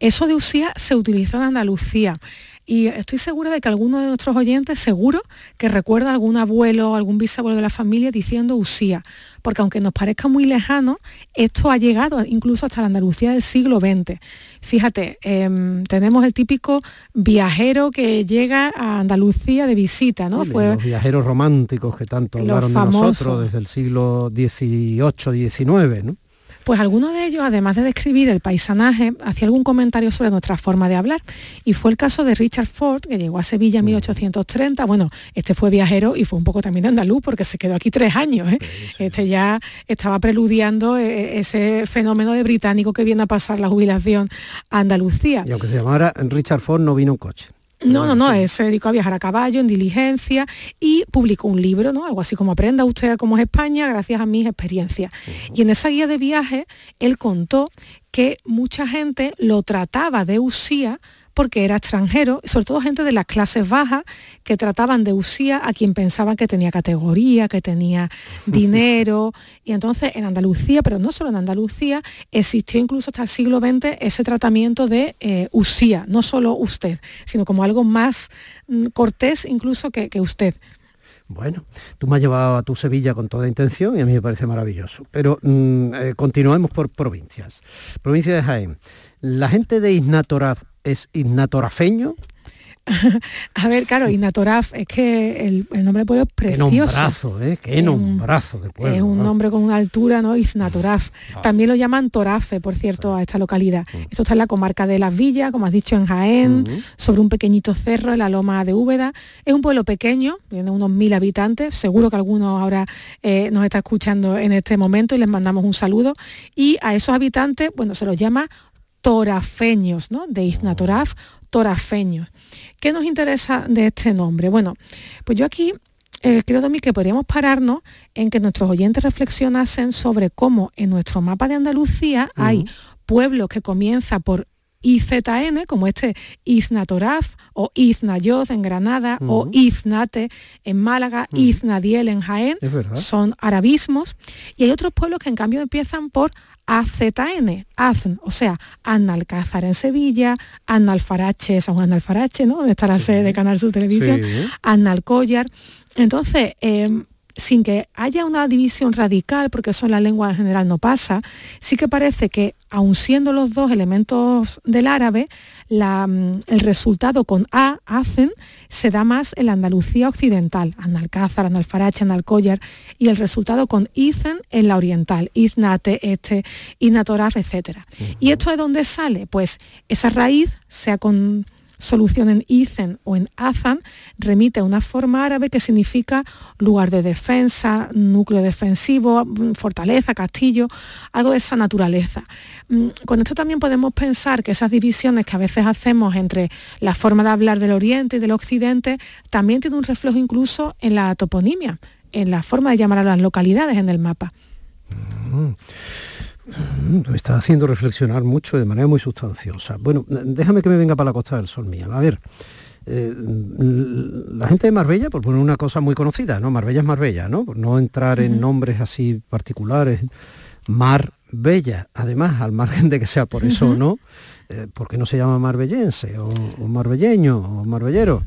Eso de Usía se utilizó en Andalucía y estoy segura de que alguno de nuestros oyentes seguro que recuerda algún abuelo o algún bisabuelo de la familia diciendo Usía, porque aunque nos parezca muy lejano, esto ha llegado incluso hasta la Andalucía del siglo XX. Fíjate, em, tenemos el típico viajero que llega a Andalucía de visita, ¿no? Fue los viajeros románticos que tanto hablaron de nosotros desde el siglo XVIII, XIX, ¿no? Pues alguno de ellos, además de describir el paisanaje, hacía algún comentario sobre nuestra forma de hablar. Y fue el caso de Richard Ford, que llegó a Sevilla en 1830. Bueno, este fue viajero y fue un poco también andaluz, porque se quedó aquí tres años. ¿eh? Este ya estaba preludiando eh, ese fenómeno de británico que viene a pasar la jubilación a Andalucía. Y aunque se llamara Richard Ford, no vino un coche. No, no, no, él se dedicó a viajar a caballo, en diligencia y publicó un libro, ¿no? Algo así como Aprenda usted cómo es España gracias a mis experiencias. Y en esa guía de viaje él contó que mucha gente lo trataba de usía porque era extranjero, sobre todo gente de las clases bajas que trataban de usía a quien pensaban que tenía categoría, que tenía dinero. Y entonces en Andalucía, pero no solo en Andalucía, existió incluso hasta el siglo XX ese tratamiento de eh, usía, no solo usted, sino como algo más mm, cortés incluso que, usted. Bueno, tú me has llevado a tu Sevilla con toda intención y a mí me parece maravilloso. Pero mm, eh, continuemos por provincias. Provincia de Jaén. La gente de Isnatoraf es innatorafeño? a ver, claro, Inatoraf, es que el, nombre del pueblo es precioso. Qué nombrazo, ¿eh? Qué nombrazo de pueblo. Es un nombre con una altura, ¿no? Iznatoraf. Ah. También lo llaman Torafe, por cierto, a esta localidad. Mm. Esto está en la comarca de Las Villas, como has dicho, en Jaén, sobre un pequeñito cerro en la loma de Úbeda. Es un pueblo pequeño, tiene unos mil habitantes. Seguro que algunos ahora eh, nos está escuchando en este momento y les mandamos un saludo. Y a esos habitantes, bueno, se los llama torafeños, ¿no? De Iznatoraf, torafeños. ¿Qué nos interesa de este nombre? Bueno, pues yo aquí eh, creo también que podríamos pararnos en que nuestros oyentes reflexionasen sobre cómo en nuestro mapa de Andalucía hay pueblos que comienzan por IZN, como este Iznatoraf o Iznayoz en Granada o Iznate en Málaga, Iznadiel en Jaén, son arabismos. Y hay otros pueblos que en cambio empiezan por AZN, AZN, o sea, Analcázar en Sevilla, Analfarache, San Juan Alfarache, ¿no? Donde está la sede de Canal Sur Televisión, Analcollar. Entonces, em, sin que haya una división radical, porque eso en la lengua en general no pasa, sí que parece que, aun siendo los dos elementos del árabe, mm, el resultado con A, hacen, se da más en la Andalucía occidental, Analcázar, Analfarache, Analcollar, y el resultado con Icen en la oriental, Iznate, Este, Inatoraf, etc. ¿Y esto de dónde sale? Pues esa raíz, sea con solución en Izen o en Azan remite a una forma árabe que significa lugar de defensa, núcleo defensivo, fortaleza, castillo, algo de esa naturaleza. Mm, con esto también podemos pensar que esas divisiones que a veces hacemos entre la forma de hablar del Oriente y del Occidente también tiene un reflejo incluso en la toponimia, en la forma de llamar a las localidades en el mapa. Mm. Me está haciendo reflexionar mucho de manera muy sustanciosa. Bueno, déjame que me venga para la Costa del Sol mía. A ver, eh, la gente de Marbella, por poner una cosa muy conocida, ¿no? Marbella es Marbella, ¿no? Por no entrar en nombres así particulares. Marbella, además, al margen de que sea por eso o no, eh, ¿por qué no se llama marbellense o, o marbelleño o marbellero?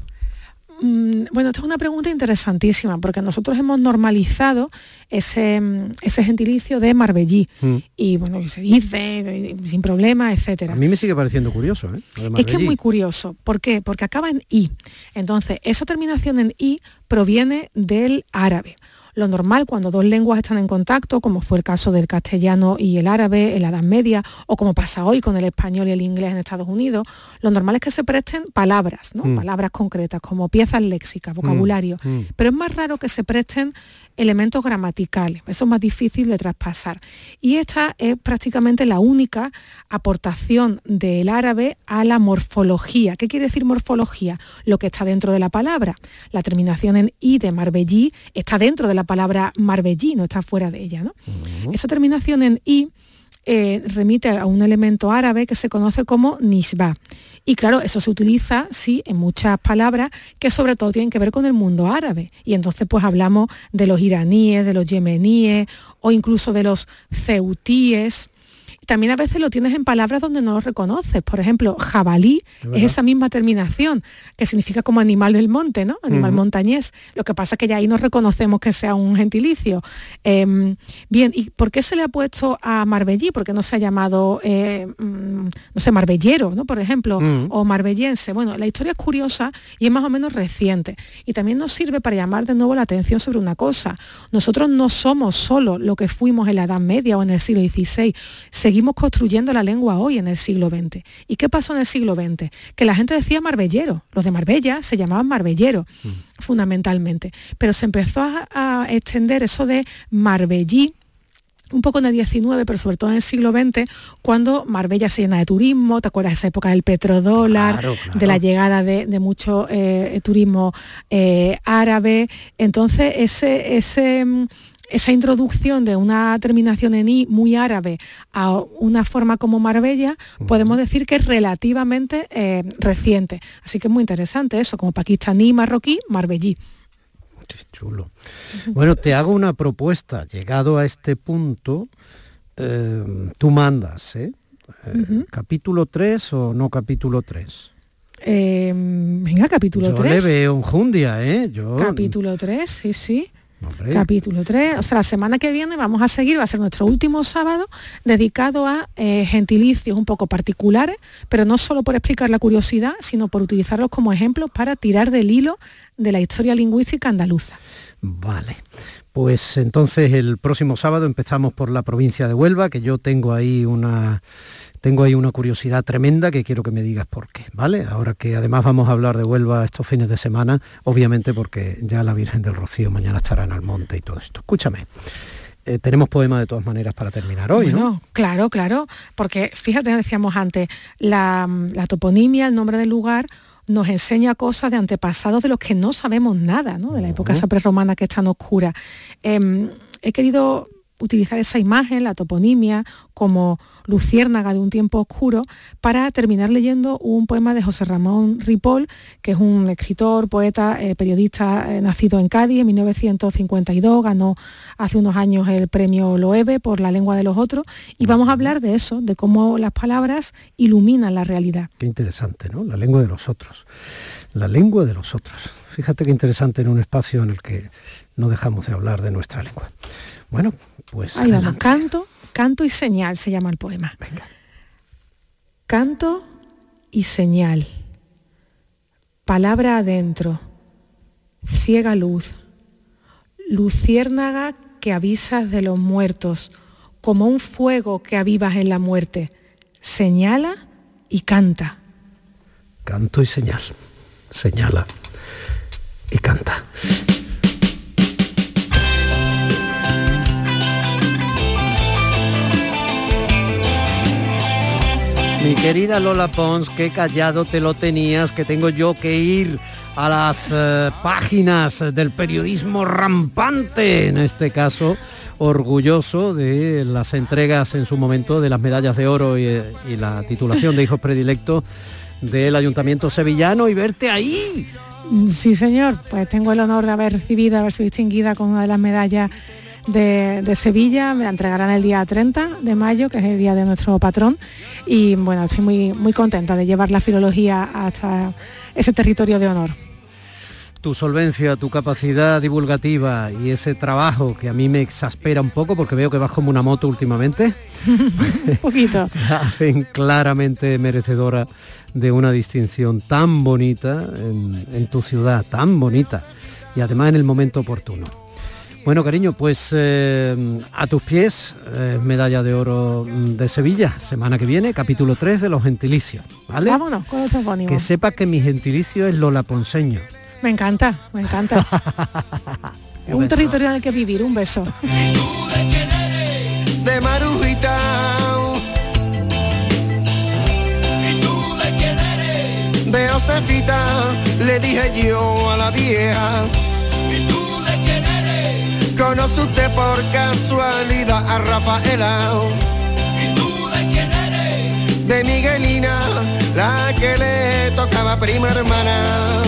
Mm, bueno, esta es una pregunta interesantísima, porque nosotros hemos normalizado ese, mm, ese gentilicio de Marbellí. Mm. Y bueno, se dice sin problema, etcétera. A mí me sigue pareciendo curioso, ¿eh? Es que es muy curioso. ¿Por qué? Porque acaba en I. Entonces, esa terminación en I proviene del árabe. Lo normal cuando dos lenguas están en contacto, como fue el caso del castellano y el árabe en la Edad Media, o como pasa hoy con el español y el inglés en Estados Unidos, lo normal es que se presten palabras, ¿no? Mm. palabras concretas, como piezas léxicas, vocabulario. Mm. Mm. Pero es más raro que se presten elementos gramaticales. Eso es más difícil de traspasar. Y esta es prácticamente la única aportación del árabe a la morfología. ¿Qué quiere decir morfología? Lo que está dentro de la palabra. La terminación en i de marbellí está dentro de la palabra marbellí, no está fuera de ella. ¿no? Esa terminación en i eh, remite a un elemento árabe que se conoce como nisba. Y claro, eso se utiliza, sí, en muchas palabras que sobre todo tienen que ver con el mundo árabe. Y entonces pues hablamos de los iraníes, de los yemeníes o incluso de los ceutíes también a veces lo tienes en palabras donde no lo reconoces. Por ejemplo, jabalí es, esa misma terminación, que significa como animal del monte, ¿no? Animal montañés. Lo que pasa es que ya ahí no reconocemos que sea un gentilicio. Em, bien, ¿y por qué se le ha puesto a Marbellí? ¿Por qué no se ha llamado, eh, mm, no sé, Marbellero, ¿no? Por ejemplo, o Marbellense. Bueno, la historia es curiosa y es más o menos reciente. Y también nos sirve para llamar de nuevo la atención sobre una cosa. Nosotros no somos solo lo que fuimos en la Edad Media o en el siglo XVI seguimos construyendo la lengua hoy en el siglo XX. ¿Y qué pasó en el siglo XX? Que la gente decía marbellero, los de Marbella se llamaban marbellero, mm. fundamentalmente, pero se empezó a, extender eso de marbellí, un poco en el 19, pero sobre todo en el siglo XX, cuando Marbella se llena de turismo, ¿te acuerdas de esa época del petrodólar, de la llegada de, mucho eh, turismo eh, árabe? Entonces, ese, ese mm, esa introducción de una terminación en i muy árabe a una forma como Marbella, podemos decir que es relativamente eh, reciente. Así que es muy interesante eso, como pakistaní, marroquí, marbellí. Qué chulo. Bueno, te hago una propuesta. Llegado a este punto, eh, tú mandas, ¿eh? ¿Capítulo 3 o no capítulo 3? venga, capítulo 3. Yo le veo un jundia, ¿eh? Yo... Capítulo 3, sí, sí. Capítulo 3. O sea, la semana que viene vamos a seguir, va a ser nuestro último sábado dedicado a eh, gentilicios un poco particulares, pero no solo por explicar la curiosidad, sino por utilizarlos como ejemplos para tirar del hilo de la historia lingüística andaluza. Vale. Pues entonces el próximo sábado empezamos por la provincia de Huelva, que yo tengo ahí una tengo ahí una curiosidad tremenda que quiero que me digas por qué, ¿vale? Ahora que además vamos a hablar de Huelva estos fines de semana, obviamente porque ya la Virgen del Rocío mañana estará en Almonte y todo esto. Escúchame. Eh, tenemos poema de todas maneras para terminar hoy, ¿no? Claro, claro, porque fíjate, decíamos antes, la, toponimia, el nombre del lugar, nos enseña cosas de antepasados de los que no sabemos nada, ¿no? De la época esa prerromana que es tan oscura. Em, he querido utilizar esa imagen, la toponimia, como luciérnaga de un tiempo oscuro, para terminar leyendo un poema de José Ramón Ripoll, que es un escritor, poeta, eh, periodista eh, nacido en Cádiz en 1952, ganó hace unos años el premio Loewe por la lengua de los otros, y vamos a hablar de eso, de cómo las palabras iluminan la realidad. Qué interesante, ¿no? La lengua de los otros. La lengua de los otros. Fíjate qué interesante en un espacio en el que no dejamos de hablar de nuestra lengua. Bueno, pues... Ahí vamos, canto, canto y señal se llama el poema. Venga. Canto y señal. Palabra adentro. Ciega luz. Luciérnaga que avisas de los muertos, como un fuego que avivas en la muerte. Señala y canta. Canto y señal. Señala y canta. Mi querida Lola Pons, qué callado te lo tenías, que tengo yo que ir a las eh, páginas del periodismo rampante, en este caso orgulloso de las entregas en su momento de las medallas de oro y, y la titulación de hijos predilectos del Ayuntamiento Sevillano y verte ahí. Sí, señor, pues tengo el honor de haber recibido, haber sido distinguida con una de las medallas de, Sevilla, me la entregarán el día 30 de mayo, que es el día de nuestro patrón, y bueno, estoy muy, muy contenta de llevar la filología hasta ese territorio de honor tu solvencia, tu capacidad divulgativa y ese trabajo que a mí me exaspera un poco porque veo que vas como una moto últimamente. un poquito. hacen claramente merecedora de una distinción tan bonita en tu ciudad, tan bonita y además en el momento oportuno. Bueno, cariño, pues eh, a tus pies, eh, medalla de oro de Sevilla, semana que viene, capítulo 3 de los gentilicios, ¿vale? Vámonos con el topónimo. Que sepa que mi gentilicio es Lola Ponceño. Me encanta, me encanta. un territorio en el que vivir, un beso. De Marujita. De Josefita, le dije yo a la vieja ¿Conoce usted por casualidad a Rafaela? ¿Y tú de quién eres? De Miguelina, la que le tocaba prima hermana,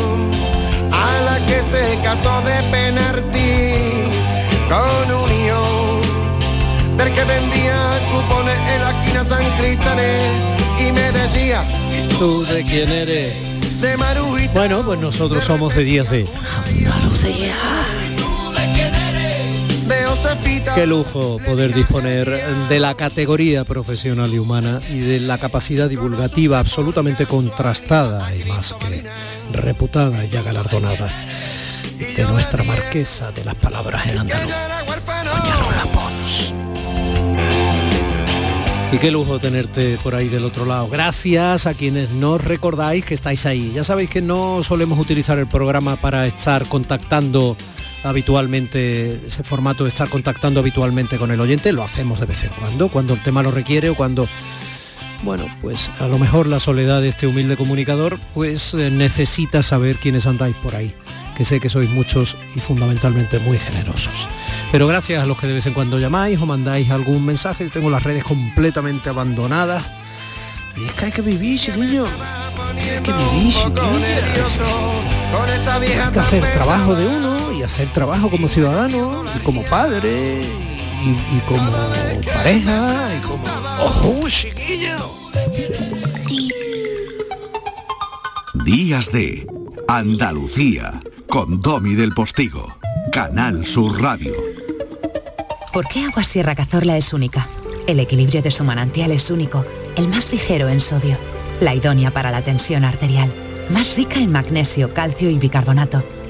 a la que se casó de penartí con unión, del que vendía cupones en la esquina San Cristales y me decía, ¿y tú de quién eres? De Marujita. Bueno, pues nosotros somos de días de Andalucía. Qué lujo poder disponer de la categoría profesional y humana y de la capacidad divulgativa absolutamente contrastada y más que reputada y ya galardonada de nuestra marquesa de las palabras en andaluz, doña Lola Pons. Y qué lujo tenerte por ahí del otro lado. Gracias a quienes nos recordáis que estáis ahí. Ya sabéis que no solemos utilizar el programa para estar contactando habitualmente ese formato de estar contactando habitualmente con el oyente, lo hacemos de vez en cuando, cuando el tema lo requiere o cuando, bueno, pues a lo mejor la soledad de este humilde comunicador, pues eh, necesita saber quiénes andáis por ahí, que sé que sois muchos y fundamentalmente muy generosos. Pero gracias a los que de vez en cuando llamáis o mandáis algún mensaje, tengo las redes completamente abandonadas. Y es que hay que vivir, chiquillo. Hay que vivir, Hay que hacer trabajo de uno hacer trabajo como ciudadano y como padre y, como pareja y como ojo chiquillo días de Andalucía con Domi del Postigo Canal Sur Radio. ¿Por qué Agua Sierra Cazorla es única? El equilibrio de su manantial es único, el más ligero en sodio, la idónea para la tensión arterial, más rica en magnesio, calcio y bicarbonato.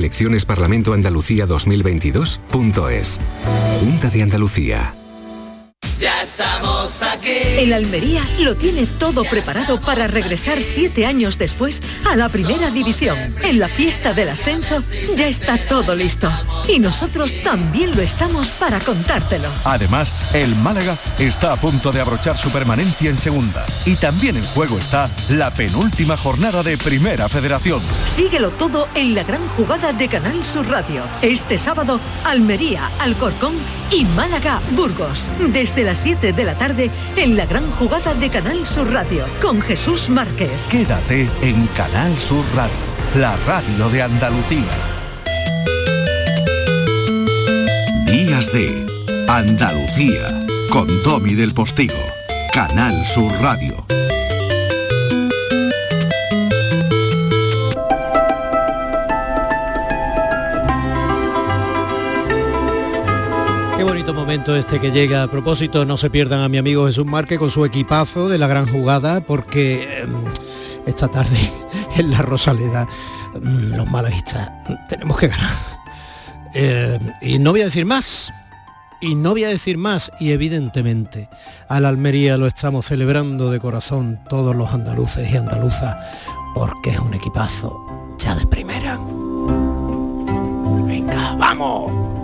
eleccionesparlamentoandalucía2022.es. Junta de Andalucía. Ya estamos. El Almería lo tiene todo preparado para regresar siete años después a la primera división. En la fiesta del ascenso ya está todo listo. Y nosotros también lo estamos para contártelo. Además, el Málaga está a punto de abrochar su permanencia en segunda. Y también en juego está la penúltima jornada de Primera Federación. Síguelo todo en la gran jugada de Canal Sur Radio. Este sábado, Almería, Alcorcón y Málaga, Burgos. Desde las 7 de la tarde en la gran jugada de Canal Sur Radio con Jesús Márquez. Quédate en Canal Sur Radio, la radio de Andalucía. Días de Andalucía con Domi del Postigo, Canal Sur Radio. Bonito momento este que llega. A propósito, no se pierdan a mi amigo Jesús Márquez con su equipazo de la gran jugada, porque em, esta tarde en la Rosaleda mm, los malaguistas tenemos que ganar. Eh, y no voy a decir más. Y no voy a decir más. Y evidentemente a la Almería lo estamos celebrando de corazón todos los andaluces y andaluzas, porque es un equipazo ya de primera. Venga, vamos.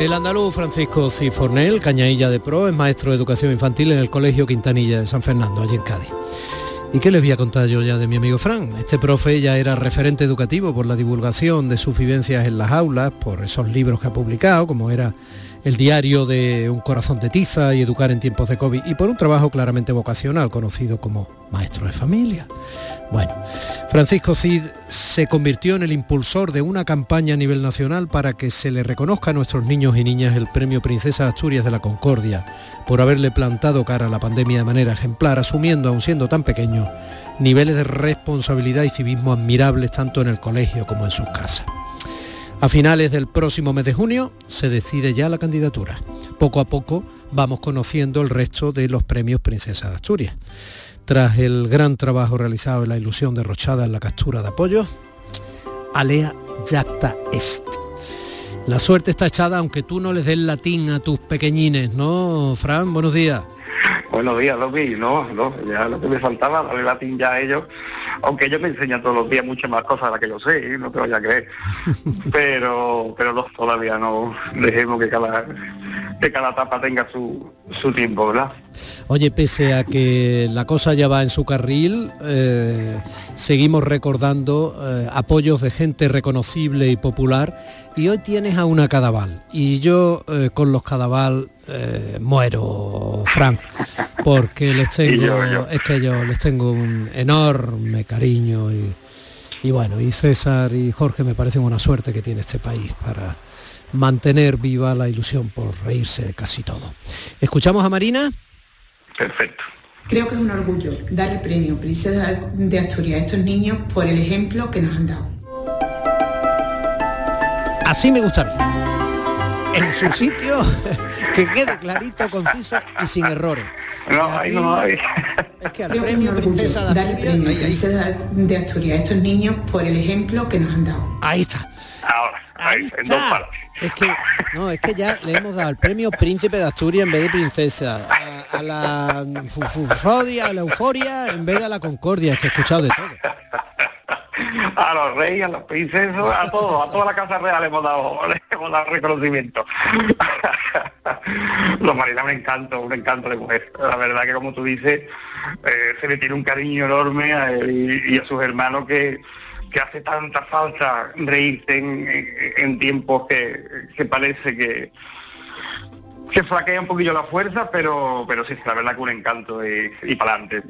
El andaluz Francisco Cifornel, Cañailla de Pro, es maestro de educación infantil en el Colegio Quintanilla de San Fernando, allí en Cádiz. ¿Y qué les voy a contar yo ya de mi amigo Fran? Este profe ya era referente educativo por la divulgación de sus vivencias en las aulas, por esos libros que ha publicado, como era el diario de Un corazón de tiza y Educar en tiempos de COVID, y por un trabajo claramente vocacional, conocido como maestro de familia. Bueno, Francisco Cid se convirtió en el impulsor de una campaña a nivel nacional para que se le reconozca a nuestros niños y niñas el premio Princesa Asturias de la Concordia por haberle plantado cara a la pandemia de manera ejemplar, asumiendo, aun siendo tan pequeño, niveles de responsabilidad y civismo admirables tanto en el colegio como en sus casas. A finales del próximo mes de junio se decide ya la candidatura. Poco a poco vamos conociendo el resto de los premios Princesa de Asturias. Tras el gran trabajo realizado en la ilusión derrochada en la captura de apoyos, alea jacta est. La suerte está echada aunque tú no les des latín a tus pequeñines, ¿no, Fran? Buenos días. Buenos días, Domi. No, no, ya lo que me faltaba, darle latín ya a ellos, aunque ellos me enseñan todos los días muchas más cosas de las que yo sé, ¿eh? no te vayas a creer. Pero, pero no, todavía no, dejemos que cada, que cada etapa tenga su, su tiempo, ¿verdad? Oye, pese a que la cosa ya va en su carril, eh, seguimos recordando eh, apoyos de gente reconocible y popular y hoy tienes a una cadaval y yo eh, con los cadaval muero, Frank, porque les tengo, Y yo, yo. es que yo les tengo un enorme cariño y, y bueno, y César y Jorge me parecen una suerte que tiene este país para mantener viva la ilusión por reírse de casi todo. ¿Escuchamos a Marina? Perfecto. Creo que es un orgullo dar el premio Princesa de Asturias a estos niños por el ejemplo que nos han dado. Así me gusta a mí. en su sitio, que quede clarito, conciso y sin errores. No, ahí no hay. Es que al Creo premio Princesa de Asturias, premio ahí, ahí. Princesa de Asturias a estos niños por el ejemplo que nos han dado. Ahí está. Ahora, ahí, en dos partes. Es que, no, es que ya le hemos dado el premio Príncipe de Asturias en vez de Princesa. A, la fufodia, a la euforia en vez de a la concordia. Que he escuchado de todo. A los reyes, a los princesos, a todos, a toda la casa real hemos dado, le hemos dado reconocimiento. Los marinas un encanto, un encanto de mujer. La verdad que como tú dices, eh, se le tiene un cariño enorme a él y a sus hermanos que, que hace tanta falta reírse en, en- en tiempos que, que parece que que flaquea un poquillo la fuerza, pero pero sí, la verdad que un encanto y, y para adelante.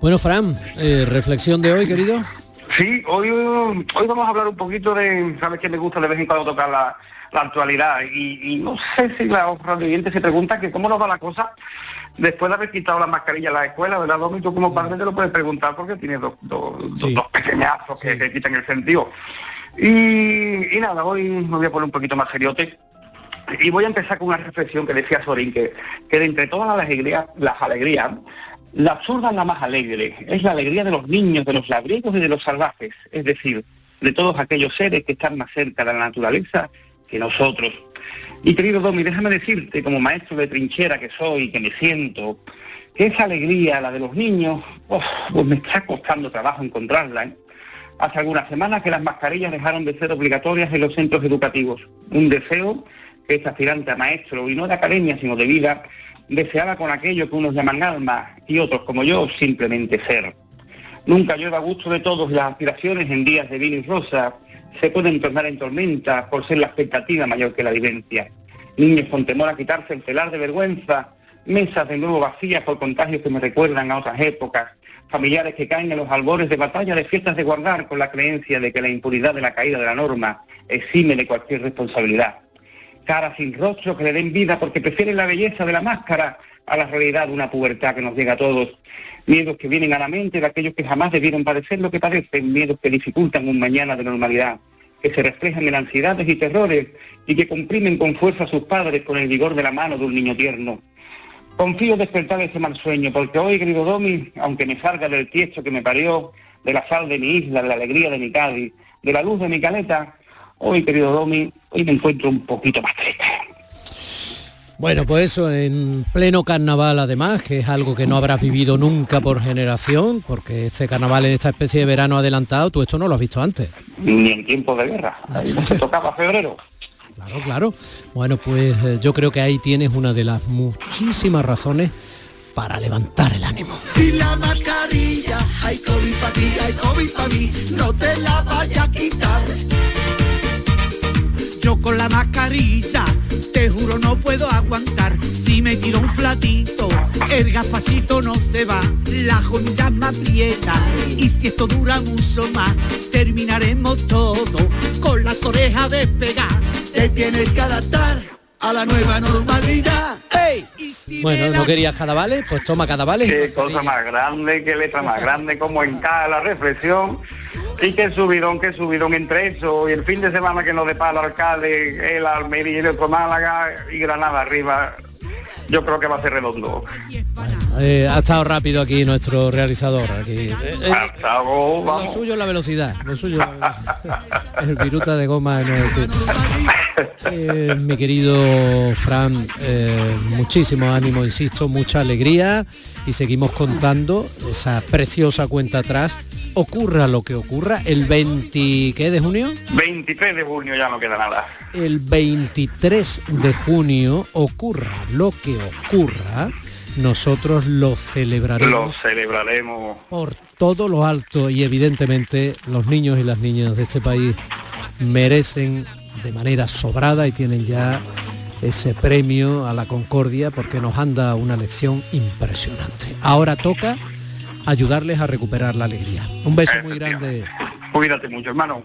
Bueno, Fran, eh, reflexión de hoy, querido. Sí, hoy, hoy vamos a hablar un poquito de, sabes que me gusta de vez en cuando tocar la, la actualidad y, y no sé si la radioyente se pregunta que cómo nos va la cosa después de haber quitado la mascarilla en la escuela, ¿verdad, Domi? Tú como padre te lo puedes preguntar porque tienes dos, dos, dos- dos pequeñazos que, que quitan el sentido. Y, y nada, hoy me voy a poner un poquito más seriote y voy a empezar con una reflexión que decía Sorín, que, que de entre todas las alegrías, las alegrías, la absurda es la más alegre, es la alegría de los niños, de los labriegos y de los salvajes, es decir, de todos aquellos seres que están más cerca de la naturaleza que nosotros. Y querido Domi, déjame decirte, como maestro de trinchera que soy, que me siento, que esa alegría, la de los niños, uf, pues me está costando trabajo encontrarla. ¿eh? Hace algunas semanas que las mascarillas dejaron de ser obligatorias en los centros educativos. Un deseo que es aspirante a maestro, y no de academia, sino de vida, deseaba con aquello que unos llaman alma y otros como yo simplemente ser. Nunca llueva a gusto de todos las aspiraciones en días de vino y rosa, se pueden tornar en tormenta por ser la expectativa mayor que la vivencia. Niños con temor a quitarse el telar de vergüenza, mesas de nuevo vacías por contagios que me recuerdan a otras épocas, familiares que caen en los albores de batalla de fiestas de guardar con la creencia de que la impunidad de la caída de la norma exime de cualquier responsabilidad. Caras sin rostro que le den vida porque prefieren la belleza de la máscara a la realidad de una pubertad que nos llega a todos. Miedos que vienen a la mente de aquellos que jamás debieron padecer lo que padecen, miedos que dificultan un mañana de normalidad, que se reflejan en ansiedades y terrores y que comprimen con fuerza a sus padres con el vigor de la mano de un niño tierno. Confío despertar ese mal sueño, porque hoy, querido Domi, aunque me salga del tiesto que me parió, de la sal de mi isla, de la alegría de mi Cádiz, de la luz de mi caleta, hoy, querido Domi, hoy me encuentro un poquito más triste. Bueno, pues eso, en pleno carnaval además, que es algo que no habrás vivido nunca por generación, porque este carnaval en esta especie de verano adelantado, tú esto no lo has visto antes. Ni en tiempos de guerra. Ahí no se tocaba febrero. Claro, claro. Bueno, pues eh, yo creo que ahí tienes una de las muchísimas razones para levantar el ánimo. Si la mascarilla hay COVID para ti, hay COVID para mí, no te la vaya a quitar. Yo con la mascarilla, te juro no puedo aguantar. Si me tiro un flatito, el gafacito no se va, la jonilla me aprieta. Y si esto dura mucho más, terminaremos todo con las orejas despegadas. Te tienes que adaptar a la nueva normalidad. ¡Ey! Bueno, ¿no querías cadavales? Pues toma cadavales. Qué cosa más grande, qué letra más grande, como encaja la reflexión. Y qué subidón, qué subidón entre eso y el fin de semana que nos depara el alcalde, el Almería, el otro Málaga y Granada arriba. Yo creo que va a ser redondo. Eh, ha estado rápido aquí nuestro realizador. Aquí. Eh, eh, lo suyo es la velocidad. Lo suyo el viruta de goma es el- mi querido Fran, muchísimo ánimo, insisto, mucha alegría y seguimos contando esa preciosa cuenta atrás. Ocurra lo que ocurra, el 20 ¿qué, de junio, 23 de junio ya no queda nada. el 23 de junio, ocurra lo que ocurra, nosotros lo Lo celebraremos celebraremos. por todo lo alto y evidentemente los niños y las niñas de este país merecen de manera sobrada y tienen ya ese premio a la concordia porque nos han dado una lección impresionante. Ahora toca ayudarles a recuperar la alegría. Un beso muy grande. Cuídate mucho, hermano.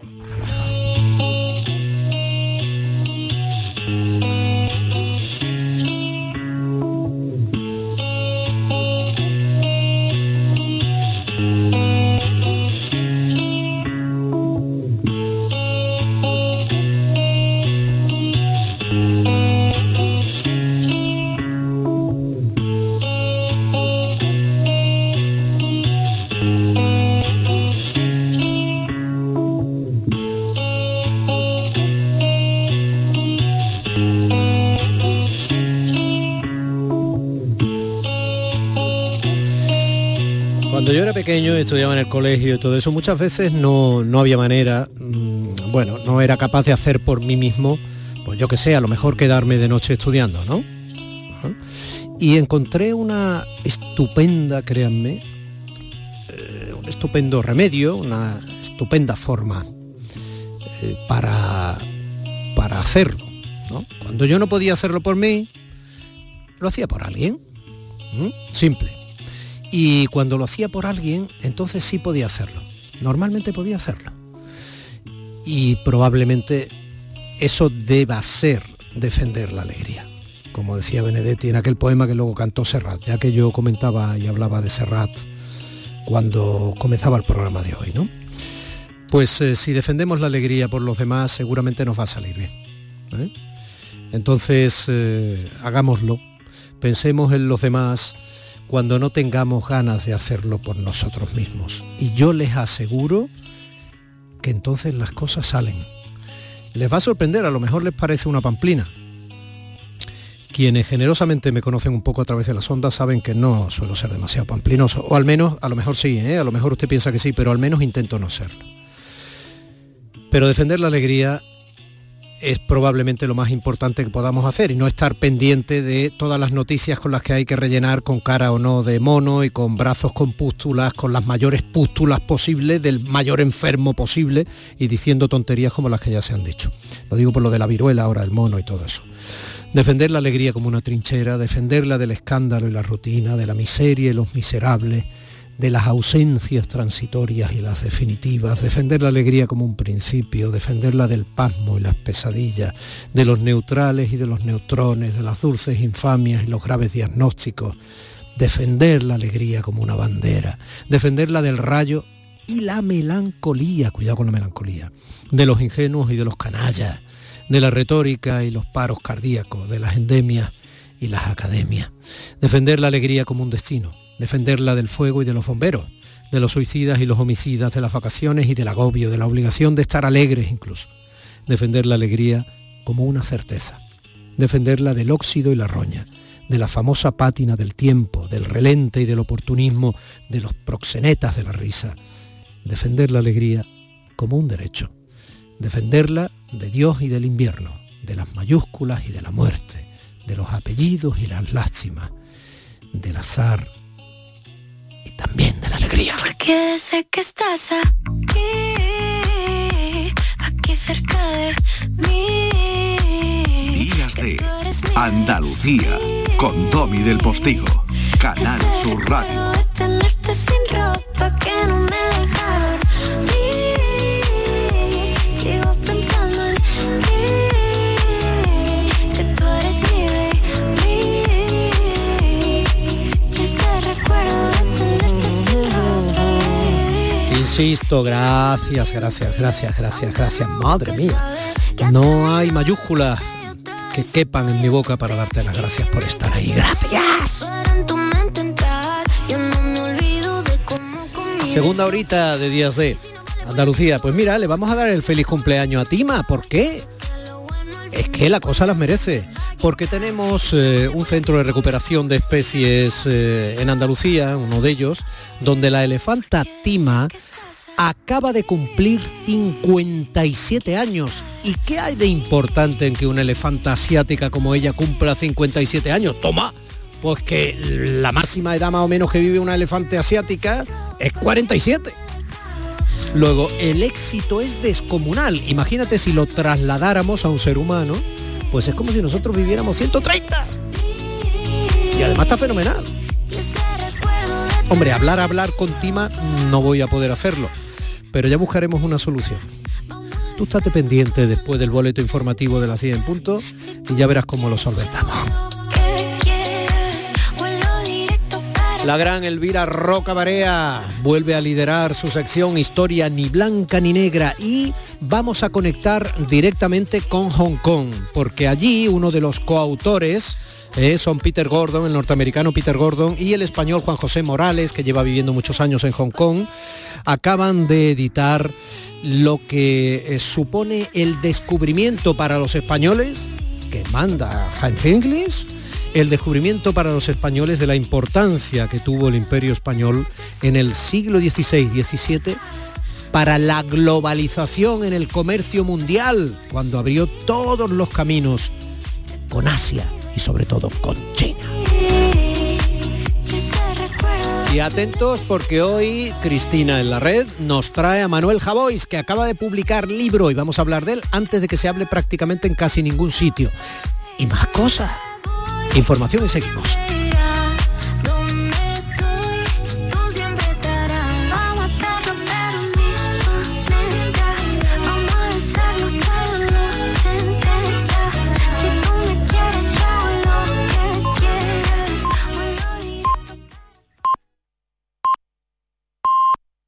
Pequeño, estudiaba en el colegio y todo eso, muchas veces no, no había manera, mm, bueno, no era capaz de hacer por mí mismo, pues yo que sé, a lo mejor quedarme de noche estudiando, ¿no? Y encontré una estupenda, créanme, eh, un estupendo remedio, una estupenda forma eh, para, para hacerlo. Cuando yo no podía hacerlo por mí, lo hacía por alguien. Simple. Y cuando lo hacía por alguien, entonces sí podía hacerlo. Normalmente podía hacerlo. Y probablemente eso deba ser defender la alegría. Como decía Benedetti en aquel poema que luego cantó Serrat, ya que yo comentaba y hablaba de Serrat cuando comenzaba el programa de hoy, ¿no? Pues eh, si defendemos la alegría por los demás, seguramente nos va a salir bien. ¿eh? Entonces, eh, hagámoslo, pensemos en los demás cuando no tengamos ganas de hacerlo por nosotros mismos. Y yo les aseguro que entonces las cosas salen. Les va a sorprender, a lo mejor les parece una pamplina. Quienes generosamente me conocen un poco a través de las ondas saben que no suelo ser demasiado pamplinoso, o al menos, a lo mejor sí, a lo mejor usted piensa que sí, pero al menos intento no serlo. Pero defender la alegría es probablemente lo más importante que podamos hacer y no estar pendiente de todas las noticias con las que hay que rellenar con cara o no de mono y con brazos con pústulas, con las mayores pústulas posibles, del mayor enfermo posible y diciendo tonterías como las que ya se han dicho. Lo digo por lo de la viruela ahora, el mono y todo eso. Defender la alegría como una trinchera, defenderla del escándalo y la rutina, de la miseria y los miserables, de las ausencias transitorias y las definitivas, defender la alegría como un principio, defenderla del pasmo y las pesadillas, de los neutrales y de los neutrones, de las dulces infamias y los graves diagnósticos, defender la alegría como una bandera, defenderla del rayo y la melancolía, cuidado con la melancolía, de los ingenuos y de los canallas, de la retórica y los paros cardíacos, de las endemias y las academias, defender la alegría como un destino, defenderla del fuego y de los bomberos, de los suicidas y los homicidas, de las vacaciones y del agobio, de la obligación de estar alegres incluso. Defender la alegría como una certeza. Defenderla del óxido y la roña, de la famosa pátina del tiempo, del relente y del oportunismo, de los proxenetas de la risa. Defender la alegría como un derecho. Defenderla de Dios y del invierno, de las mayúsculas y de la muerte, de los apellidos y las lástimas, del azar también de la alegría. Porque sé que estás aquí, aquí cerca de mí. Días de Andalucía, con Domi del Postigo, Canal Sur Radio. Tenerte sin ropa que no me Insisto, gracias, gracias, gracias, gracias, gracias. Madre mía. No hay mayúsculas que quepan en mi boca para darte las gracias por estar ahí. Gracias. Segunda horita de Días de Andalucía. Pues mira, le vamos a dar el feliz cumpleaños a Tima. ¿Por qué? Es que la cosa las merece. Porque tenemos eh, un centro de recuperación de especies eh, en Andalucía, uno de ellos, donde la elefanta Tima acaba de cumplir 57 años. ¿Y qué hay de importante en que una elefanta asiática como ella cumpla 57 años? Toma, pues que la máxima edad más o menos que vive una elefante asiática es 47. Luego, el éxito es descomunal. Imagínate si lo trasladáramos a un ser humano, pues es como si nosotros viviéramos 130. Y además está fenomenal. Hombre, hablar, hablar con Tima no voy a poder hacerlo, pero ya buscaremos una solución. Tú estate pendiente después del boleto informativo de la 100 en punto y ya verás cómo lo solventamos. La gran Elvira Roca Barea vuelve a liderar su sección Historia ni blanca ni negra y vamos a conectar directamente con Hong Kong, porque allí uno de los coautores son Peter Gordon, el norteamericano Peter Gordon, y el español Juan José Morales, que lleva viviendo muchos años en Hong Kong, acaban de editar lo que eh, supone el descubrimiento para los españoles que manda Heinz English el descubrimiento para los españoles de la importancia que tuvo el imperio español en el siglo XVI-XVII para la globalización en el comercio mundial, cuando abrió todos los caminos con Asia y sobre todo con China. Y atentos porque hoy Cristina en la red nos trae a Manuel Javois, que acaba de publicar libro y vamos a hablar de él antes de que se hable prácticamente en casi ningún sitio. Y más cosas. Información y seguimos.